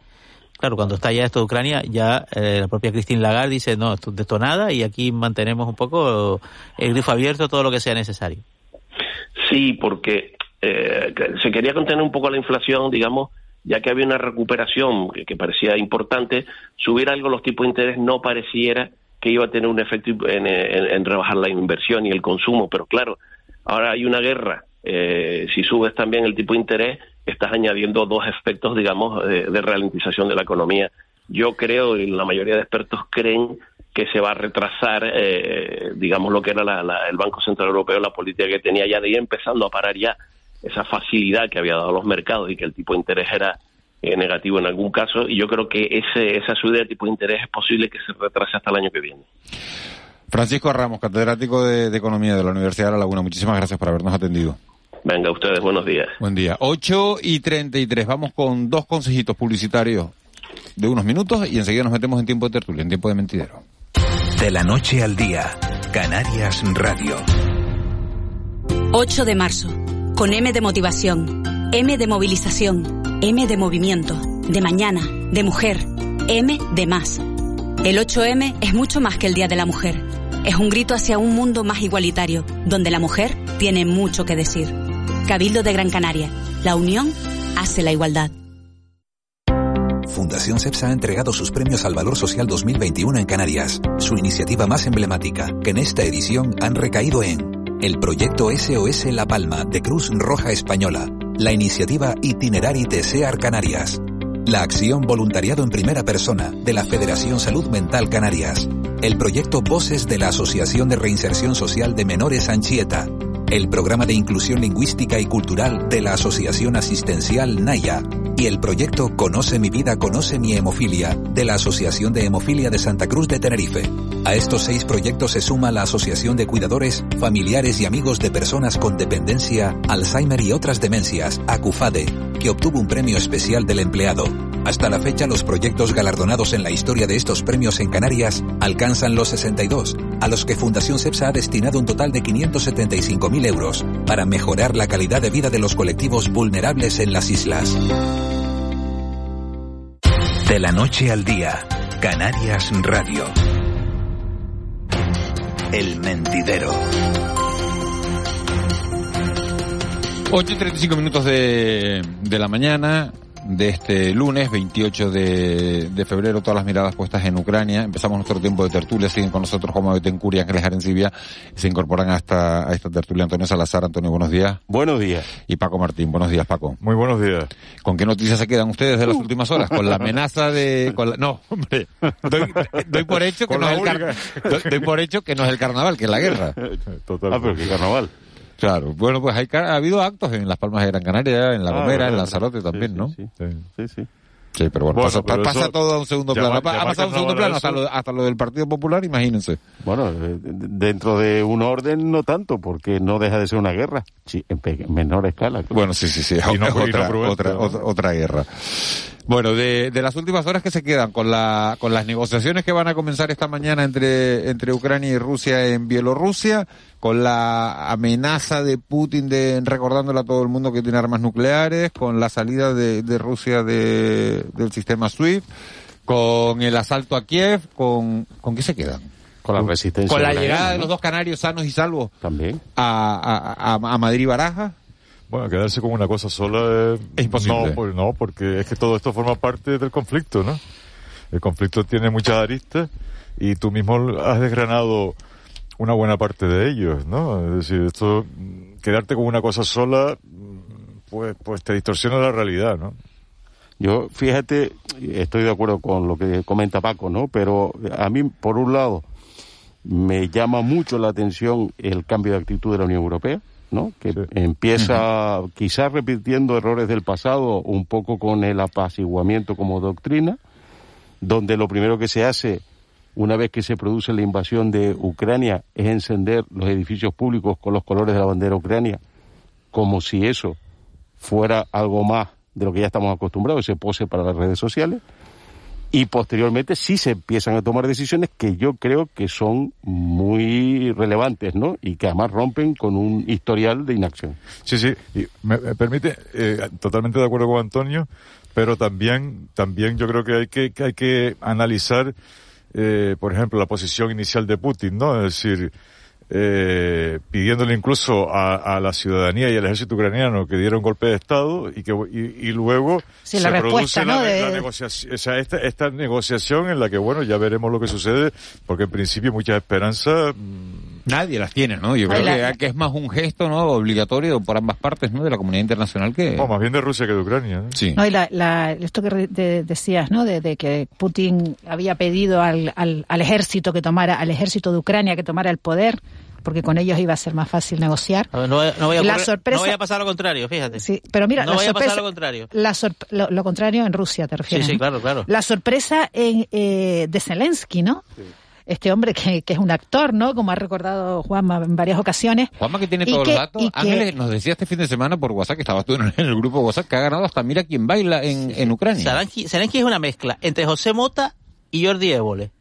Claro, cuando está ya esto de Ucrania, ya eh, la propia Christine Lagarde dice, no, esto, de nada, y aquí mantenemos un poco el grifo abierto, todo lo que sea necesario. Sí, porque eh, se quería contener un poco la inflación, digamos, ya que había una recuperación que, parecía importante, subir algo los tipos de interés no pareciera que iba a tener un efecto en, rebajar la inversión y el consumo, pero claro, ahora hay una guerra, eh, si subes también el tipo de interés, estás añadiendo dos efectos, digamos, de, ralentización de la economía. Yo creo, y la mayoría de expertos creen, que se va a retrasar, eh, digamos, lo que era el Banco Central Europeo, la política que tenía ya de ir empezando a parar ya esa facilidad que había dado los mercados y que el tipo de interés era eh, negativo en algún caso, y yo creo que ese, esa subida de tipo de interés es posible que se retrase hasta el año que viene. Francisco Ramos, catedrático de, Economía de la Universidad de La Laguna, muchísimas gracias por habernos atendido. Venga, ustedes, buenos días. Buen día. 8 y 33, vamos con dos consejitos publicitarios de unos minutos y enseguida nos metemos en tiempo de tertulia, en tiempo de mentidero. De la noche al día, Canarias Radio. 8 de marzo con M de motivación, M de movilización, M de movimiento, de mañana, de mujer, M de más. El 8M es mucho más que el Día de la Mujer. Es un grito hacia un mundo más igualitario, donde la mujer tiene mucho que decir. Cabildo de Gran Canaria. La unión hace la igualdad. Fundación CEPSA ha entregado sus premios al Valor Social 2021 en Canarias, su iniciativa más emblemática, que en esta edición han recaído en el proyecto SOS La Palma de Cruz Roja Española, la iniciativa Itinerari Tesear Canarias, la acción Voluntariado en Primera Persona de la Federación Salud Mental Canarias, el proyecto Voces de la Asociación de Reinserción Social de Menores Anchieta, el programa de inclusión lingüística y cultural de la Asociación Asistencial Naya. Y el proyecto Conoce mi vida, conoce mi hemofilia de la Asociación de Hemofilia de Santa Cruz de Tenerife. A estos seis proyectos se suma la Asociación de Cuidadores, Familiares y Amigos de Personas con Dependencia, Alzheimer y otras demencias, ACUFADE, que obtuvo un premio especial del empleado. Hasta la fecha los proyectos galardonados en la historia de estos premios en Canarias alcanzan los 62, a los que Fundación CEPSA ha destinado un total de 575.000 euros para mejorar la calidad de vida de los colectivos vulnerables en las islas. De la noche al día, Canarias Radio. El mentidero. 8 y 35 minutos de, de la mañana de este lunes 28 de, de, febrero, todas las miradas puestas en Ucrania. Empezamos nuestro tiempo de tertulia, siguen con nosotros Juan Betancourt y Ángeles Arencibia, se incorporan a esta, a esta tertulia Antonio Salazar. Antonio, buenos días. Buenos días. Y Paco Martín, buenos días Paco. Muy buenos días. ¿Con qué noticias se quedan ustedes de las últimas horas? Con la amenaza de... Con la, no, hombre, doy, doy por hecho que no es el car, doy, doy, por hecho que no es el carnaval, que es la guerra. Total. Ah, pero ¿qué carnaval? Claro, bueno, pues hay, ha habido actos en Las Palmas de Gran Canaria, en La Gomera, ah, en Lanzarote también, sí, ¿no? Sí, sí. sí. Sí, pero bueno, bueno pasa, pero pasa todo a un segundo plano. Ha pasado a un segundo plano hasta lo, hasta lo, del Partido Popular, imagínense. Bueno, dentro de un orden no tanto, porque no deja de ser una guerra. Sí, en, menor escala. Claro. Bueno, sí, sí, sí. Y no, otra, no otra, otra, otra guerra. Bueno, de, de, las últimas horas que se quedan con la con las negociaciones que van a comenzar esta mañana entre entre Ucrania y Rusia en Bielorrusia, con la amenaza de Putin de recordándole a todo el mundo que tiene armas nucleares, con la salida de, de Rusia de, del sistema SWIFT, con el asalto a Kiev, con ¿con qué se quedan? Con la resistencia. Con la llegada de los dos canarios sanos y salvos. También. A, a, a, a Madrid Baraja. Bueno, quedarse con una cosa sola es, es imposible. No, pues no, porque es que todo esto forma parte del conflicto, ¿no? El conflicto tiene muchas aristas y tú mismo has desgranado una buena parte de ellos, ¿no? Es decir, esto, quedarte con una cosa sola, pues, pues te distorsiona la realidad, ¿no? Yo, fíjate, estoy de acuerdo con lo que comenta Paco, ¿no? Pero a mí, por un lado, me llama mucho la atención el cambio de actitud de la Unión Europea ¿no? Que sí. empieza uh -huh. quizás repitiendo errores del pasado, un poco con el apaciguamiento como doctrina, donde lo primero que se hace una vez que se produce la invasión de Ucrania es encender los edificios públicos con los colores de la bandera ucrania, como si eso fuera algo más de lo que ya estamos acostumbrados, ese pose para las redes sociales y posteriormente sí se empiezan a tomar decisiones que yo creo que son muy relevantes, ¿no? Y que además rompen con un historial de inacción. Sí, sí, me, permite, eh, totalmente de acuerdo con Antonio, pero también, también yo creo que hay que hay que analizar, eh, por ejemplo, la posición inicial de Putin, ¿no? Es decir, eh, pidiéndole incluso a, a, la ciudadanía y al ejército ucraniano que diera un golpe de Estado y que y, y luego sí, se produce ¿no? la, de... la, negociación, o sea, esta, esta negociación en la que, bueno, ya veremos lo que sucede, porque en principio muchas esperanzas... Nadie las tiene, ¿no? Yo creo la... que, que, es más un gesto, ¿no? Obligatorio por ambas partes, ¿no? De la comunidad internacional que... Más bien de Rusia que de Ucrania, ¿no? Sí. No, y la, la, esto que de, decías, ¿no? De, de, que Putin había pedido al, al, al ejército que tomara, al ejército de Ucrania que tomara el poder, porque con ellos iba a ser más fácil negociar. No, no, no, voy, a la sorpresa, no voy a pasar lo contrario, fíjate. Sí, pero mira, no la voy sorpresa, a pasar lo contrario. La lo, lo, contrario en Rusia, te refieres. Sí, sí, claro, claro. La sorpresa en, eh, de Zelensky, ¿no? Sí. Este hombre que, que, es un actor, ¿no? Como ha recordado Juanma en varias ocasiones. Juanma que tiene todos que, los datos. Ángeles que... nos decía este fin de semana por WhatsApp, que estabas tú en el grupo WhatsApp, que ha ganado hasta mira quién baila en, sí. en Ucrania. Zelensky es una mezcla entre José Mota y Jordi Évole.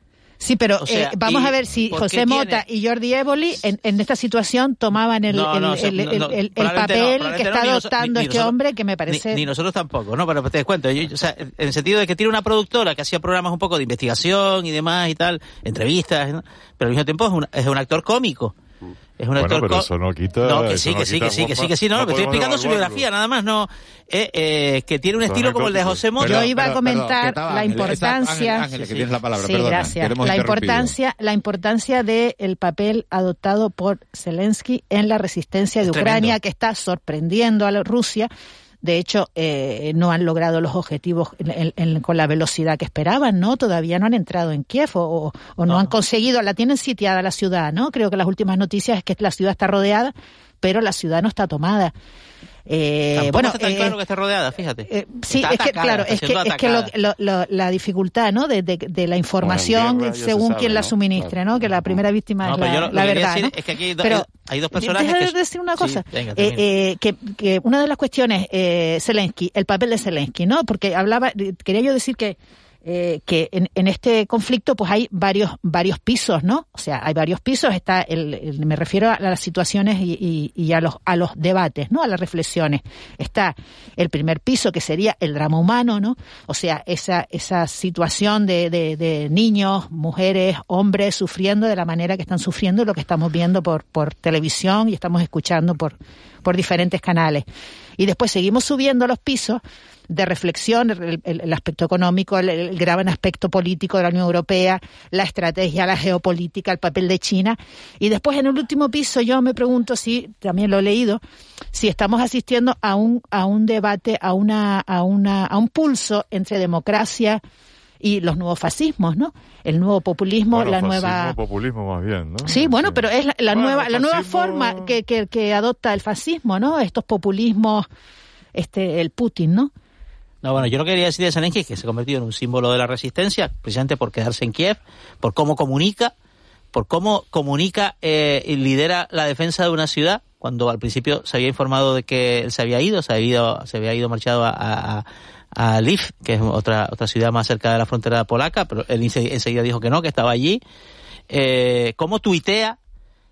Sí, pero o sea, eh, vamos a ver si José Mota tiene... y Jordi Évoli en, en, esta situación tomaban el, papel que está adoptando este nosotros, hombre que me parece... Ni, ni, nosotros tampoco, ¿no? Pero te cuento, yo, o sea, en el sentido de que tiene una productora que hacía programas un poco de investigación y demás y tal, entrevistas, ¿no? pero al mismo tiempo es un, es un actor cómico. Es un bueno, actor pero eso no quita. No, que sí, que sí, que sí, que sí, que sí, no, no estoy explicando su biografía, nada más, no. Eh, eh, que tiene un estilo como el de José Mota. Yo iba a comentar perdón, la importancia. Ángel, Ángel, que tienes la palabra, sí, perdona, gracias. La importancia, la importancia del el papel adoptado por Zelensky en la resistencia de es Ucrania, tremendo. que está sorprendiendo a Rusia De hecho, eh, no han logrado los objetivos con la velocidad que esperaban, ¿no? Todavía no han entrado en Kiev o, no, han conseguido, la tienen sitiada la ciudad, ¿no? Creo que las últimas noticias es que la ciudad está rodeada, pero la ciudad no está tomada. Eh, bueno, está tan eh, claro que esté rodeada, fíjate. Eh, sí, es que, claro, es que, es que la dificultad, ¿no? De, de, la información según quien la suministre, ¿no? Que la primera víctima es la, verdad. Es que aquí hay, Pero, hay dos personajes. Déjame que... decir una cosa. que, que una de las cuestiones, Zelensky, el papel de Zelensky, ¿no? Porque hablaba, quería yo decir que eh, que en, en, este conflicto pues hay varios varios pisos, ¿no? O sea, hay varios pisos. Está el, me refiero a las situaciones y, y, a los a los debates, ¿no? A las reflexiones. Está el primer piso que sería el drama humano, ¿no? O sea, esa esa situación de, de, de niños, mujeres, hombres sufriendo de la manera que están sufriendo, lo que estamos viendo por por televisión y estamos escuchando por por diferentes canales. Y después seguimos subiendo los pisos de reflexión, el, aspecto económico, el, gran aspecto político de la Unión Europea, la estrategia, la geopolítica, el papel de China. Y después en el último piso yo me pregunto si, también lo he leído, si estamos asistiendo a un, a un debate, a, una, a, una, a un pulso entre democracia y los nuevos fascismos, ¿no? El nuevo populismo, la nueva populismo más bien, ¿no? Sí, bueno, pero es la, nueva la nueva forma que, que, que adopta el fascismo, ¿no? Estos populismos este el Putin, ¿no? No, bueno, yo no quería decir de Zelensky que se ha convertido en un símbolo de la resistencia, precisamente por quedarse en Kiev, por cómo comunica, por cómo comunica eh, y lidera la defensa de una ciudad, cuando al principio se había informado de que él se había ido, se había ido, se había ido marchado a, a, a Lviv, que es otra, otra ciudad más cerca de la frontera polaca, pero él enseguida dijo que no, que estaba allí. Eh, cómo tuitea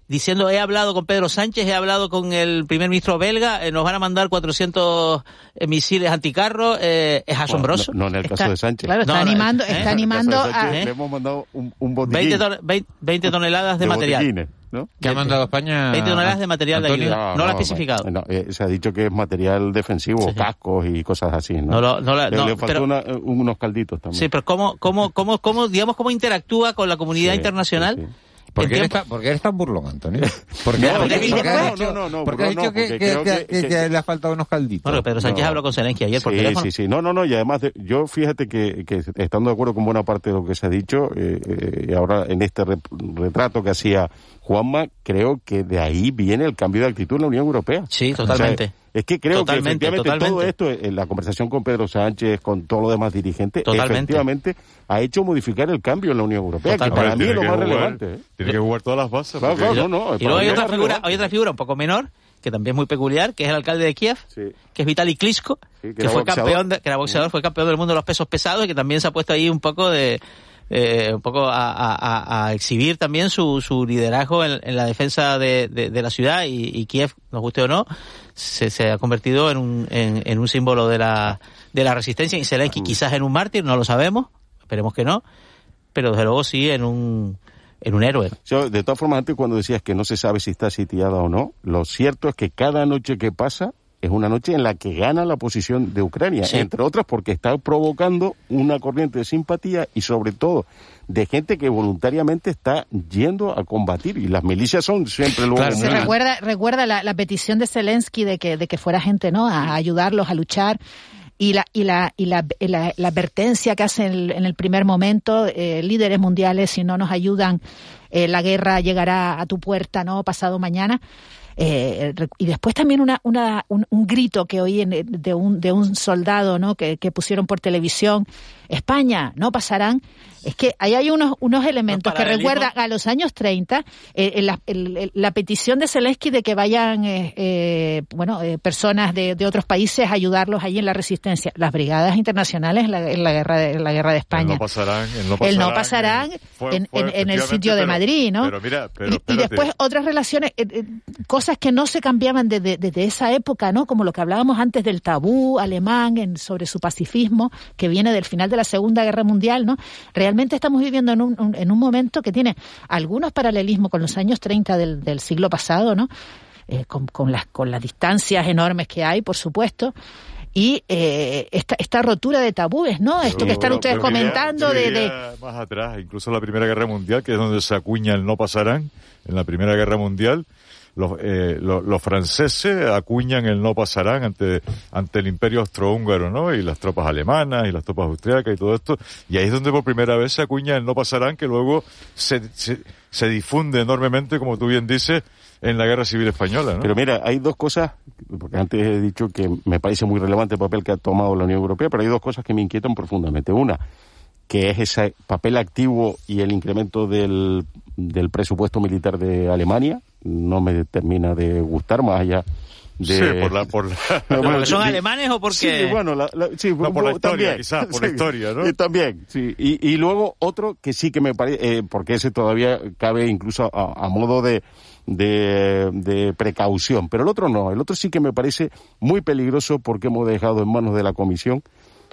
diciendo he hablado con Pedro Sánchez, he hablado con el primer ministro belga, eh, nos van a mandar 400 eh, misiles anticarros, eh, es asombroso. No, en el caso de Sánchez. Claro, está animando, está animando a... Le hemos mandado un, un 20, toneladas de, material. ¿no? ¿Qué ha mandado España? 20 toneladas de material de ayuda. No, lo ha especificado. se ha dicho que es material defensivo, cascos y cosas así. No, no, no, le, faltó unos calditos también. Sí, pero ¿cómo, cómo, cómo, cómo, digamos, cómo interactúa con la comunidad internacional? ¿Por qué, eres tan, ¿Por qué eres tan burlón, Antonio? ¿Por qué, no, porque, porque, has dicho, no, no, porque has dicho que, que, que, que, le ha faltado unos calditos. Bueno, Pedro Sánchez habló con Zelensky ayer por sí, teléfono. Sí, sí, no, no, no, y además de, yo fíjate que, que estando de acuerdo con buena parte de lo que se ha dicho, eh, eh, ahora en este retrato que hacía Juanma, creo que de ahí viene el cambio de actitud en la Unión Europea. Sí, totalmente. O sea, es que creo que efectivamente todo esto, en la conversación con Pedro Sánchez, con todos los demás dirigentes, efectivamente ha hecho modificar el cambio en la Unión Europea, que para mí es lo más relevante. ¿eh? Tiene que jugar todas las bases. no, no, y luego hay otra, figura, hay otra figura un poco menor, que también es muy peculiar, que es el alcalde de Kiev, que es Vitaly Klitschko, que, fue campeón, que era boxeador, fue campeón del mundo de los pesos pesados y que también se ha puesto ahí un poco de eh, un poco a, exhibir también su, su liderazgo en, la defensa de, la ciudad y, Kiev, nos guste o no, se, ha convertido en un, en, un símbolo de la, de la resistencia y Zelensky quizás en un mártir, no lo sabemos, esperemos que no, pero desde luego sí en un, en un héroe. de todas formas, antes cuando decías que no se sabe si está sitiada o no, lo cierto es que cada noche que pasa es una noche en la que gana la posición de Ucrania, entre otras porque está provocando una corriente de simpatía y sobre todo de gente que voluntariamente está yendo a combatir y las milicias son siempre luego claro. Se recuerda recuerda la, petición de Zelensky de que de que fuera gente no a ayudarlos a luchar. Y la y la y la, la, advertencia que hacen en el, primer momento eh, líderes mundiales si no nos ayudan eh, la guerra llegará a tu puerta no pasado mañana eh, y después también una, una, un, grito que oí de, un, de un soldado ¿no? que, que pusieron por televisión, España, no pasarán es que ahí hay unos, unos elementos que recuerdan a los años 30 eh, la, la, petición de Zelensky de que vayan eh, eh bueno eh, personas de, de, otros países a ayudarlos allí en la resistencia. Las brigadas internacionales en la, en la guerra, de, la guerra de España. El no pasarán, el no pasarán, en, en, el sitio de Madrid, ¿no? Pero mira, pero, y, después otras relaciones, cosas que no se cambiaban desde, desde esa época, ¿no? Como lo que hablábamos antes del tabú alemán en, sobre su pacifismo, que viene del final de la Segunda Guerra Mundial, ¿no? realmente estamos viviendo en un, en un momento que tiene algunos paralelismos con los años 30 del, del siglo pasado, ¿no? Eh, con, con, las, con las distancias enormes que hay, por supuesto, y eh, esta, esta rotura de tabúes, ¿no? Esto que están ustedes comentando de, de, Más atrás, incluso la Primera Guerra Mundial, que es donde se acuña el no pasarán, en la Primera Guerra Mundial, los, eh, los, franceses acuñan el no pasarán ante, ante el imperio austrohúngaro, ¿no? Y las tropas alemanas y las tropas austriacas y todo esto. Y ahí es donde por primera vez se acuña el no pasarán, que luego se, se, difunde enormemente, como tú bien dices, en la guerra civil española. ¿no? Pero mira, hay dos cosas, porque antes he dicho que me parece muy relevante el papel que ha tomado la Unión Europea, pero hay dos cosas que me inquietan profundamente. Una, que es ese papel activo y el incremento del, del presupuesto militar de Alemania. No me termina de gustar, más allá de... Sí, por la... Por ¿Porque son alemanes o porque...? Sí, bueno, la, sí, por la historia, también. quizás, por la historia, ¿no? también, sí. Y, y, luego otro que sí que me parece, eh, porque ese todavía cabe incluso a, a modo de, de, de, precaución, pero el otro no, el otro sí que me parece muy peligroso porque hemos dejado en manos de la Comisión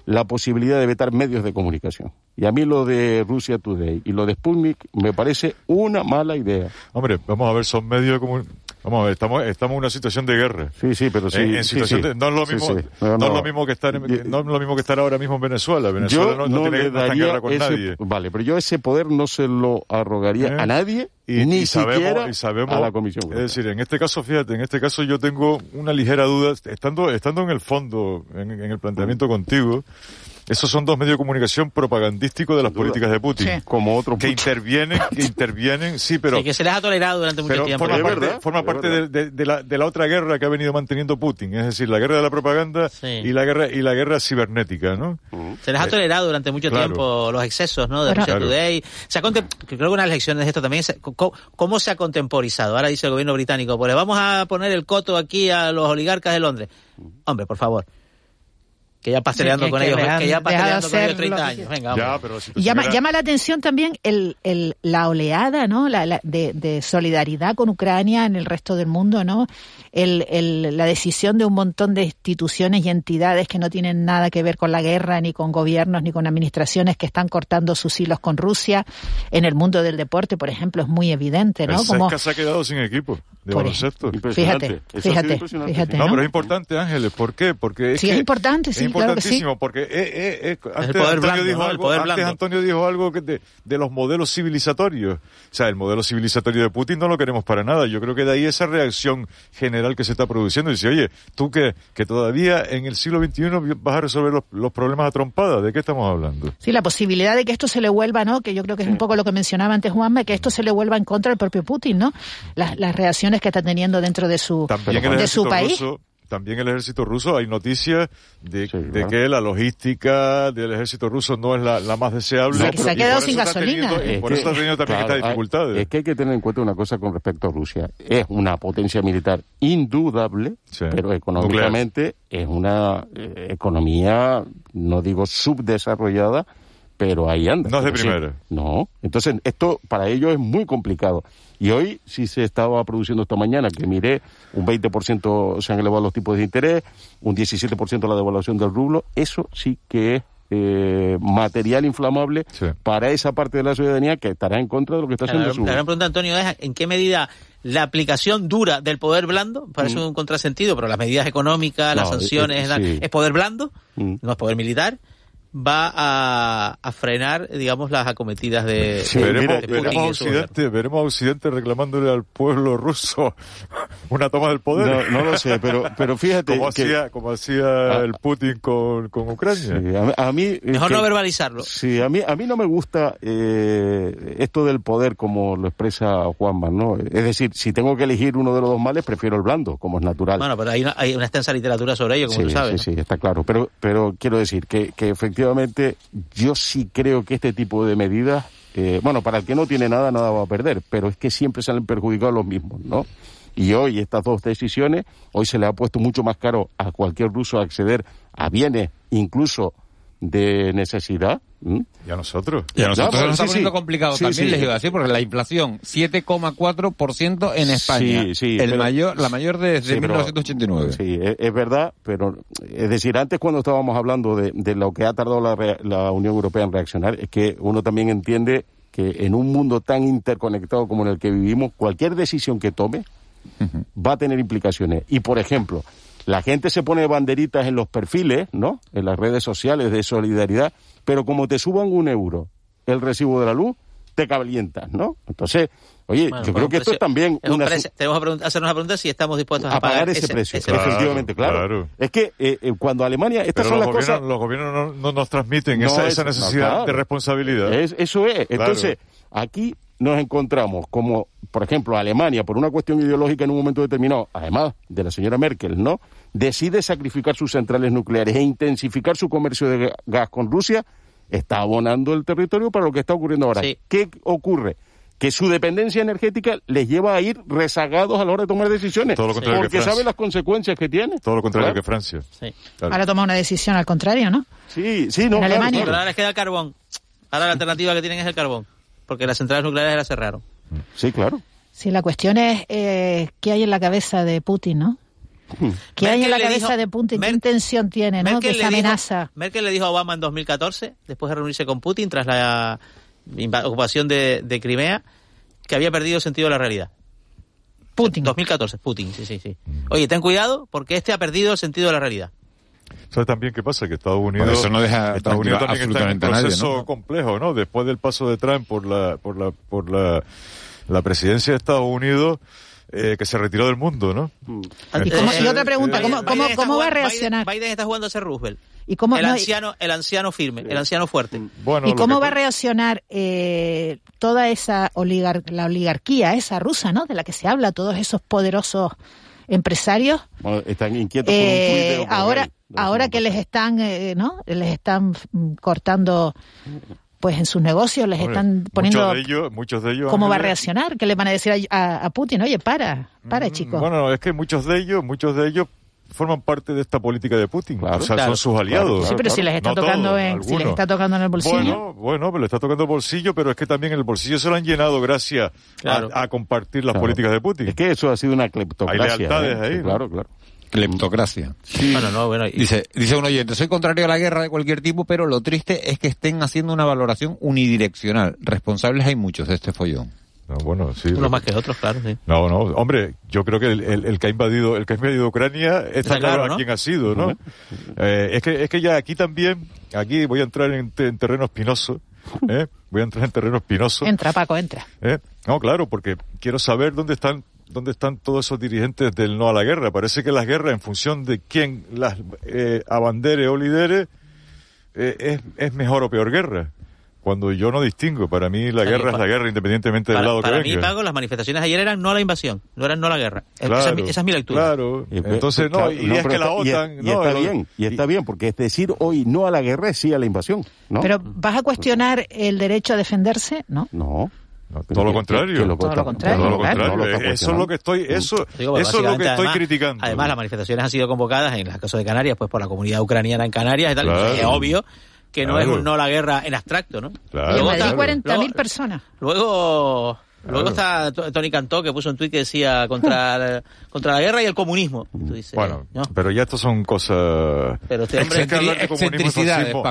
la posibilidad de vetar medios de comunicación. Y a mí lo de Rusia Today y lo de Sputnik me parece una mala idea. Hombre, vamos a ver, son medios de comunicación Vamos a ver, estamos, estamos en una situación de guerra. Sí, sí, pero sí. En, situación De, no es lo mismo, no, no, es lo mismo que estar, en, no es lo mismo que estar ahora mismo en Venezuela. Venezuela no, no, tiene que guerra con ese, nadie. Vale, pero yo ese poder no se lo arrogaría ¿Eh? a nadie, y, ni y sabemos, siquiera y sabemos, a la Comisión Europea. Es decir, en este caso, fíjate, en este caso yo tengo una ligera duda, estando, estando en el fondo, en, en el planteamiento mm. contigo, esos son dos medios de comunicación propagandísticos de las políticas de Putin. Sí. Como otros que intervienen, que intervienen, sí, pero... Sí, que se les ha tolerado durante mucho pero tiempo. Forma ¿Es parte, verdad? forma parte de, de, de, la, de la otra guerra que ha venido manteniendo Putin, es decir, la guerra de la propaganda sí. y la guerra y la guerra cibernética, ¿no? Uh -huh. Se les ha tolerado durante mucho claro. tiempo los excesos, ¿no? De Russia claro. Today. Se ha creo que unas lecciones de esto también es cómo, cómo se ha contemporizado. Ahora dice el gobierno británico, pues le vamos a poner el coto aquí a los oligarcas de Londres. Hombre, por favor que ya sí, que, con que ellos, dejan, que ya pasteleando con ellos 30 años. Venga, ya, pero si llama, llama la atención también el, el, la oleada, ¿no? La, la, de, de, solidaridad con Ucrania en el resto del mundo, ¿no? El, el, la decisión de un montón de instituciones y entidades que no tienen nada que ver con la guerra, ni con gobiernos, ni con administraciones que están cortando sus hilos con Rusia. En el mundo del deporte, por ejemplo, es muy evidente, ¿no? El Como... se ha quedado sin equipo de baloncesto. Fíjate, fíjate, fíjate. No, ¿no? pero es importante, Ángeles. ¿Por qué? Porque es sí, que es importante, sí, importantísimo claro sí. porque eh, eh, eh, antes, el poder Antonio blando, dijo ¿no? algo, el antes. Antonio dijo algo que de, de, los modelos civilizatorios. O sea, el modelo civilizatorio de Putin no lo queremos para nada. Yo creo que de ahí esa reacción general que se está produciendo. Dice, oye, tú que, que todavía en el siglo XXI vas a resolver los, los problemas a trompadas. ¿De qué estamos hablando? Sí, la posibilidad de que esto se le vuelva, ¿no? Que yo creo que es un poco lo que mencionaba antes Juanma, que esto se le vuelva en contra del propio Putin, ¿no? Las, las reacciones que está teniendo dentro de su, de su país. Ruso, también el ejército ruso, hay noticias de, sí, de que la logística del ejército ruso no es la, la más deseable. No, que se ha quedado sin gasolina. Teniendo, y por eso está teniendo también claro, estas dificultades. Es que hay que tener en cuenta una cosa con respecto a Rusia. Es una potencia militar indudable, sí. pero económicamente Nuclear. es una eh, economía, no digo subdesarrollada, pero ahí anda. No es de primera. No. Entonces, esto para ellos es muy complicado. Y hoy sí se estaba produciendo esta mañana, que miré, un 20% se han elevado los tipos de interés, un 17% la devaluación del rublo. Eso sí que es eh, material inflamable sí. para esa parte de la ciudadanía que estará en contra de lo que está haciendo la, su... La gran pregunta, Antonio, es en qué medida la aplicación dura del poder blando, parece mm. un contrasentido, pero las medidas económicas, las sanciones, eh, sí. es poder blando, mm. no es poder militar va a, a, frenar, digamos, las acometidas de, sí, de, veremos, de veremos, a Occidente, veremos a Occidente reclamándole al pueblo ruso una toma del poder. No, no lo sé, pero, pero fíjate como que... hacía, como hacía ah, el Putin con, con Ucrania. Sí, a, a, mí mejor que, no verbalizarlo. Sí, a mí a mí no me gusta eh, esto del poder como lo expresa Juanma, ¿no? Es decir, si tengo que elegir uno de los dos males, prefiero el blando, como es natural. Bueno, pero hay una, hay una extensa literatura sobre ello, como sí, tú sabes. Sí, sí, está claro. Pero, pero quiero decir que, que efectivamente efectivamente yo sí creo que este tipo de medidas, eh, bueno, para el que no tiene nada, nada va a perder, pero es que siempre salen perjudicados los mismos, ¿no? Y hoy estas dos decisiones, hoy se le ha puesto mucho más caro a cualquier ruso acceder a bienes, incluso de necesidad. ¿Mm? Y a nosotros. Y a nosotros nos está sí, poniendo sí. complicado sí, también, les iba a decir, porque la inflación 7,4% en España. el pero, mayor, la mayor desde de 1989. sí, es, es, verdad, pero es decir, antes cuando estábamos hablando de, de lo que ha tardado la, la Unión Europea en reaccionar, es que uno también entiende que en un mundo tan interconectado como en el que vivimos, cualquier decisión que tome uh -huh. va a tener implicaciones. Y, por ejemplo, la gente se pone banderitas en los perfiles, ¿no? En las redes sociales de solidaridad, pero como te suban un euro el recibo de la luz, te calientas, ¿no? Entonces, oye, yo creo que esto es también una... Tenemos que hacernos la pregunta si estamos dispuestos a, pagar, ese, precio. efectivamente, claro, Es que eh, eh, cuando Alemania... Estas son las cosas... Los gobiernos no, nos transmiten esa, esa, necesidad de responsabilidad. eso es. Entonces, aquí nos encontramos como, por ejemplo, Alemania, por una cuestión ideológica en un momento determinado, además de la señora Merkel, ¿no? Decide sacrificar sus centrales nucleares e intensificar su comercio de gas con Rusia, está abonando el territorio para lo que está ocurriendo ahora. ¿Qué ocurre? que su dependencia energética les lleva a ir rezagados a la hora de tomar decisiones. porque sabe las consecuencias que tiene. Todo lo contrario que Francia. Ahora toma una decisión al contrario, ¿no? Sí, sí, no. En Alemania. ahora les queda el carbón. Ahora la alternativa que tienen es el carbón porque las centrales nucleares las cerraron. Sí, claro. Sí, la cuestión es eh, qué hay en la cabeza de Putin, ¿no? Hmm. ¿Qué hay en la cabeza de Putin? ¿Qué intención tiene, ¿no? Que esa amenaza. Merkel le dijo a Obama en 2014, después de reunirse con Putin tras la ocupación de, Crimea, que había perdido el sentido de la realidad. Putin. 2014, Putin, sí, sí, sí. Oye, ten cuidado porque este ha perdido el sentido de la realidad. ¿Sabes también qué pasa? Que Estados Unidos, eso no deja Estados Unidos también está en un proceso ¿no? complejo, ¿no? Después del paso de Trump por la, por la, por la, la presidencia de Estados Unidos, eh, que se retiró del mundo, ¿no? Mm. ¿Y, otra pregunta, ¿cómo, cómo, cómo va a reaccionar? Biden, está jugando a ser Roosevelt. ¿Y cómo, el, anciano, el anciano firme, el anciano fuerte. Bueno, ¿Y cómo va a reaccionar eh, toda esa oligar la oligarquía, esa rusa, ¿no? De la que se habla, todos esos poderosos empresarios. están inquietos por un eh, ahora, ahora que les están, eh, ¿no? Les están cortando pues en sus negocios les están poniendo muchos de ellos, muchos de ellos cómo va a reaccionar qué le van a decir a, Putin oye para para mm, chicos. bueno es que muchos de ellos muchos de ellos forman parte de esta política de Putin o sea son sus aliados sí pero si les está tocando en si les está tocando en el bolsillo. Bueno bueno pero le está tocando el bolsillo pero es que también el bolsillo se lo han llenado gracias a, compartir las políticas de Putin. Es que eso ha sido una cleptocracia hay lealtades ¿eh? ahí claro claro Cleptocracia. dice, dice un oyente, soy contrario a la guerra de cualquier tipo, pero lo triste es que estén haciendo una valoración unidireccional. Responsables hay muchos de este follón. No, bueno, sí. Unos más que otros, claro, sí. No, no, hombre, yo creo que el, que ha invadido, el que ha invadido Ucrania está, claro, a quién ha sido, ¿no? Eh, es que, es que ya aquí también, aquí voy a entrar en, terreno espinoso, ¿eh? Voy a entrar en terreno espinoso. Entra, Paco, entra. ¿Eh? No, claro, porque quiero saber dónde están ¿Dónde están todos esos dirigentes del no a la guerra? Parece que las guerras, en función de quién las eh, abandere o lidere, eh, es, es mejor o peor guerra cuando yo no distingo. Para mí la guerra es la guerra independientemente del lado que venga. Para mí, Pago, las manifestaciones ayer eran no a la invasión, no eran no a la guerra. esa, es mi, lectura. Claro. Entonces, no, y es que la OTAN... Y, está bien, y está bien, porque es decir hoy no a la guerra es sí a la invasión. ¿no? Pero ¿vas a cuestionar el derecho a defenderse? No. No todo, lo contrario. todo lo contrario. eso es lo que estoy, eso, eso es lo que estoy criticando. Además, las manifestaciones han sido convocadas en el caso de Canarias, pues por la comunidad ucraniana en Canarias y tal. Es obvio que no es un, no la guerra en abstracto, ¿no? Claro. Luego, 40.000 personas. Luego Luego está Tony Cantó que puso un tuit que decía contra, contra la guerra y el comunismo. bueno, pero ya estos son cosas... Pero este hombre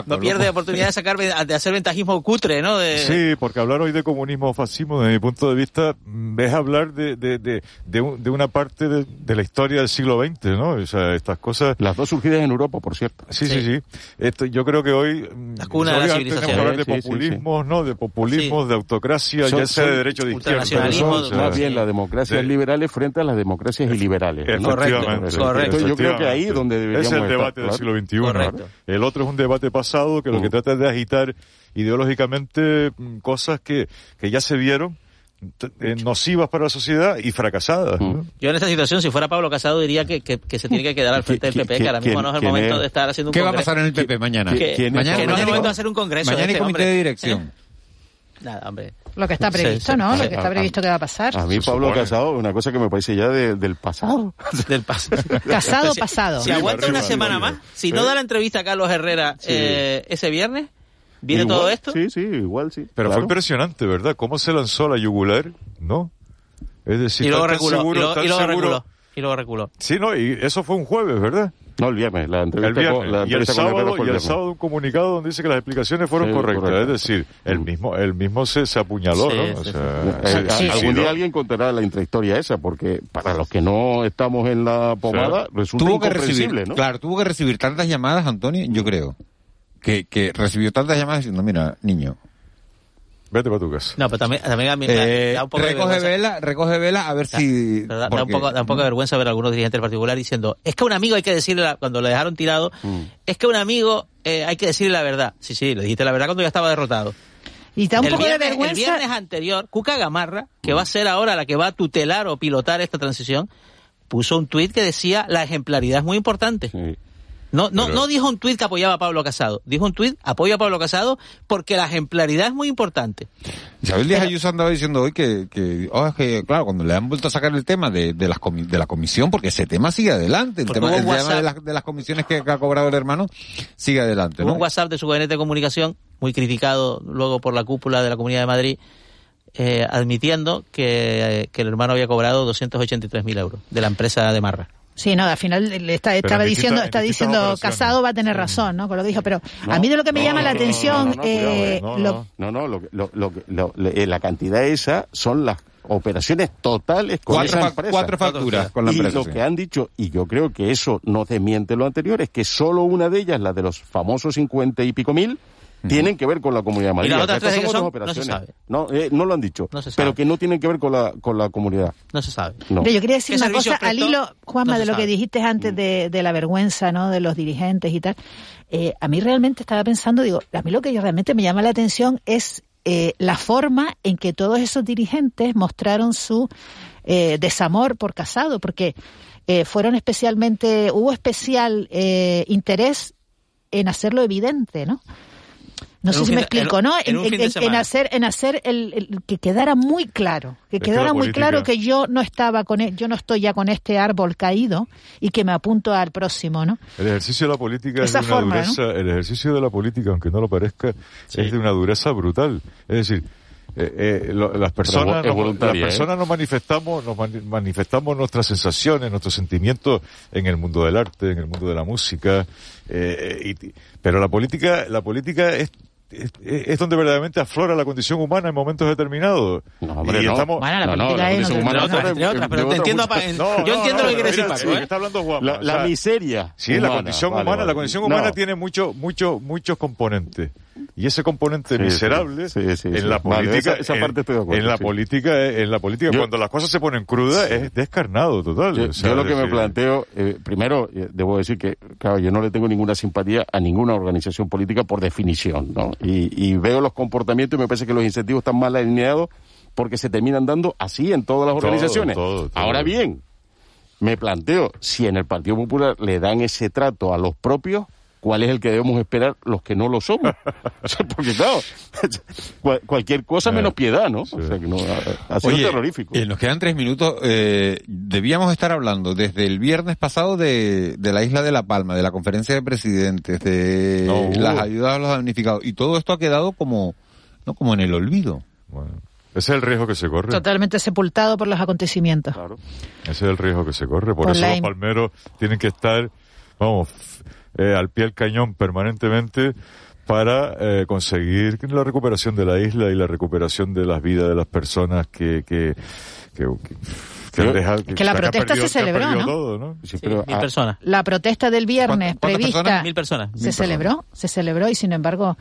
no pierde oportunidad de sacar de hacer ventajismo cutre, ¿no? Sí, porque hablar hoy de comunismo o fascismo, desde mi punto de vista, mm, es hablar de, de, de, de, una parte de, la historia del siglo XX, ¿no? O sea, estas cosas... Las dos surgidas en Europa, por cierto. Sí, sí, sí. Esto, yo creo que hoy... Mm, Las cunas de la civilización. hablar de populismos, ¿no? De populismos, de autocracia, ya sea de derecho de más bien las democracias liberales frente a las democracias iliberales. Correcto, yo creo que ahí es donde deberíamos Es el debate del siglo XXI. El otro es un debate pasado que lo que mm. trata es de agitar ideológicamente mm, cosas que, que ya se vieron eh, nocivas para la sociedad y fracasadas. Mm. Yo en esta situación, si fuera Pablo Casado, diría que, que, se tiene que quedar al frente del PP, que ahora mismo no es el momento de estar haciendo un ¿Qué va a pasar en el PP mañana? Que, mañana, no es el momento de hacer un congreso. Mañana hay este comité de dirección. ¿Eh? Nada, hombre. Lo que está previsto, ¿no? Lo que está previsto que va a pasar. A mí, Pablo Casado, una cosa que me parece ya del pasado. del pasado. Casado pasado. Si aguanta una semana más, si no da la entrevista a Carlos Herrera eh, ese viernes, ¿viene todo esto? Sí, sí, igual sí. Pero fue impresionante, ¿verdad? Cómo se lanzó la yugular, ¿no? Es decir, y luego reculó, y luego, reculó, y luego reculó. Sí, no, y eso fue un jueves, ¿verdad? No, el viernes, la entrevista, el viernes. y el sábado, y el sábado un comunicado donde dice que las explicaciones fueron correctas. Es decir, el mismo, el mismo se, se apuñaló, ¿no? O sea, algún día alguien contará la intrahistoria esa, porque para los que no estamos en la pomada, resulta tuvo que recibir, ¿no? Claro, tuvo que recibir tantas llamadas, Antonio, yo creo, que, que recibió tantas llamadas diciendo, mira, niño, Vete para tu casa. No, pero también, también a mí eh, da un poco recoge de vela, recoge vela a ver si... Da, un poco, da un poco de vergüenza ver a algunos dirigentes en particular diciendo, es que a un amigo hay que decirle, cuando le dejaron tirado, mm. es que a un amigo eh, hay que decirle la verdad. Sí, sí, le dijiste la verdad cuando ya estaba derrotado. Y da un poco de vergüenza. El viernes anterior, Cuca Gamarra, que va a ser ahora la que va a tutelar o pilotar esta transición, puso un tuit que decía la ejemplaridad es muy importante. No, no, no dijo un tuit que apoyaba a Pablo Casado, dijo un tuit apoya a Pablo Casado porque la ejemplaridad es muy importante. Isabel Díaz Ayuso andaba diciendo hoy que, que, oh, que, claro, cuando le han vuelto a sacar el tema de, de, las de la comisión, porque ese tema sigue adelante, el tema, de, las, comisiones que, ha cobrado el hermano sigue adelante. ¿no? un WhatsApp de su gabinete de comunicación muy criticado luego por la cúpula de la Comunidad de Madrid, eh, admitiendo que, el hermano había cobrado 283.000 euros de la empresa de Marra. Sí, no, al final le estaba diciendo, está diciendo Casado va a tener razón, ¿no? Con lo que dijo, pero a mí de lo que me llama la atención, no, no, no, la cantidad esa son las operaciones totales con cuatro, esa empresa. Cuatro facturas con la empresa. Y lo que han dicho, y yo creo que eso no desmiente lo anterior, es que solo una de ellas, la de los famosos cincuenta y pico mil, tienen que ver con la comunidad Madrid. no se sabe. No, eh, no lo han dicho, pero que no tienen que ver con la, con la comunidad. No se sabe. yo quería decir una cosa al hilo, Juanma, de lo que dijiste antes de, de, la vergüenza ¿no? de los dirigentes y tal. Eh, a mí realmente estaba pensando, digo, a mí lo que realmente me llama la atención es eh, la forma en que todos esos dirigentes mostraron su eh, desamor por Casado, porque eh, fueron especialmente, hubo especial eh, interés en hacerlo evidente, ¿no? No sé si me explico, ¿no? En, hacer, en hacer el, que quedara muy claro, que quedara muy claro que yo no estaba con, e, yo no estoy ya con este árbol caído y que me apunto al próximo, ¿no? El ejercicio de la política es de una dureza, el ejercicio de la política, aunque no lo parezca, es de una dureza brutal. Es decir, eh, eh, las personas, nos, las ¿eh? personas nos manifestamos, nos manifestamos nuestras sensaciones, nuestros sentimientos en el mundo del arte, en el mundo de la música, y, pero la política, la política es es, donde verdaderamente aflora la condición humana en momentos determinados. No, hombre, no. Estamos... Bueno, la no, no, la condición humana entre otras, pero te entiendo, no, yo entiendo lo que quiere decir Paco, ¿eh? está hablando Juan. La, la miseria. Sí, humana, la condición vale, humana, vale. la condición humana tiene mucho, mucho, muchos componentes y ese componente miserable en la política esa, parte estoy de acuerdo, en la política en la política cuando las cosas se ponen crudas es descarnado total yo, lo que me planteo eh, primero eh, debo decir que claro yo no le tengo ninguna simpatía a ninguna organización política por definición no y, veo los comportamientos y me parece que los incentivos están mal alineados porque se terminan dando así en todas las organizaciones. ahora bien me planteo si en el Partido Popular le dan ese trato a los propios ¿cuál es el que debemos esperar los que no lo somos? Porque claro, cualquier cosa menos piedad, ¿no? O sea, que no, ha, sido terrorífico. Eh, nos quedan tres minutos. Eh, debíamos estar hablando desde el viernes pasado de, de, la isla de La Palma, de la conferencia de presidentes, de las ayudas a los damnificados, y todo esto ha quedado como, ¿no? como en el olvido. Bueno. Ese es el riesgo que se corre. Totalmente sepultado por los acontecimientos. Claro. Ese es el riesgo que se corre. Por, eso los palmeros tienen que estar, vamos, eh, al pie del cañón permanentemente para eh, conseguir la recuperación de la isla y la recuperación de las vidas de las personas que que que, que, que, la protesta se celebró, ¿no? mil ah, personas. La protesta del viernes prevista Mil personas. se celebró, se celebró y sin embargo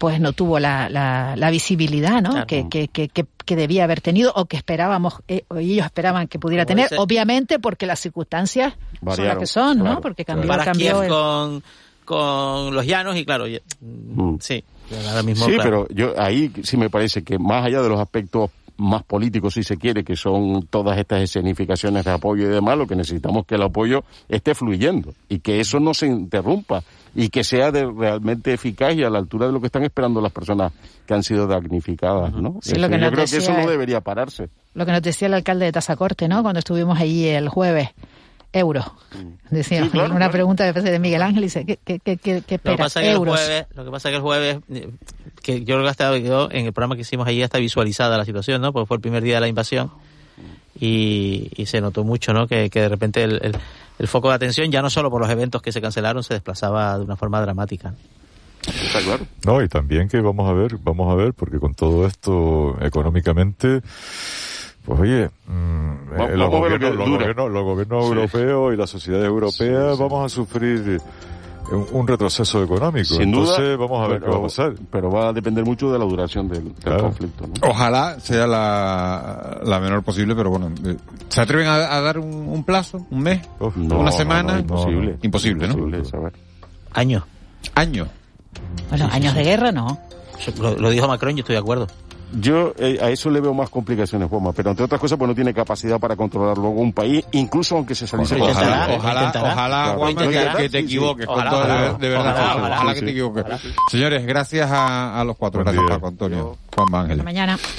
pues no tuvo la, la, visibilidad ¿no? Que, que, que, que, debía haber tenido o que esperábamos, eh, ellos esperaban que pudiera tener, obviamente porque las circunstancias son las que son, ¿no? Porque cambió, cambió con, con los llanos y claro, mm. sí. mismo, sí, pero yo ahí sí me parece que más allá de los aspectos más políticos, si se quiere, que son todas estas escenificaciones de apoyo y demás, lo que necesitamos es que el apoyo esté fluyendo y que eso no se interrumpa y que sea de, realmente eficaz y a la altura de lo que están esperando las personas que han sido damnificados, ¿no? yo creo que eso no debería pararse. Lo que nos decía el alcalde de Tazacorte, ¿no? Cuando estuvimos allí el jueves euro. Mm. Decía, una pregunta de Miguel Ángel dice, ¿qué, qué, qué, qué espera? Lo que pasa que el jueves, lo que pasa que el jueves, que yo creo que quedó en el programa que hicimos allí está visualizada la situación, ¿no? Porque fue el primer día de la invasión y, y se notó mucho, ¿no? Que, que de repente el, el, foco de atención, ya no solo por los eventos que se cancelaron, se desplazaba de una forma dramática. Está claro. No, y también que vamos a ver, vamos a ver, porque con todo esto económicamente pues oye, mm, los, gobiernos, europeos y las sociedades europeas vamos a sufrir un, retroceso económico. Sin Entonces vamos a ver qué va a pasar. Pero va a depender mucho de la duración del, conflicto. Ojalá sea la, la menor posible, pero bueno, eh, ¿se atreven a, dar un, plazo? ¿Un mes? ¿Una semana? imposible. Imposible, ¿no? Imposible saber. Año. Año. Bueno, años de guerra no. lo dijo Macron, yo estoy de acuerdo. Yo eh, a eso le veo más complicaciones, Juanma, pero entre otras cosas, pues no tiene capacidad para controlar luego un país, incluso aunque se saliese ojalá, ojalá, ojalá, ojalá, que, te equivoques, de, verdad, ojalá, que te equivoques. Señores, gracias a, los cuatro, gracias Paco Antonio, Juan Ángel. mañana.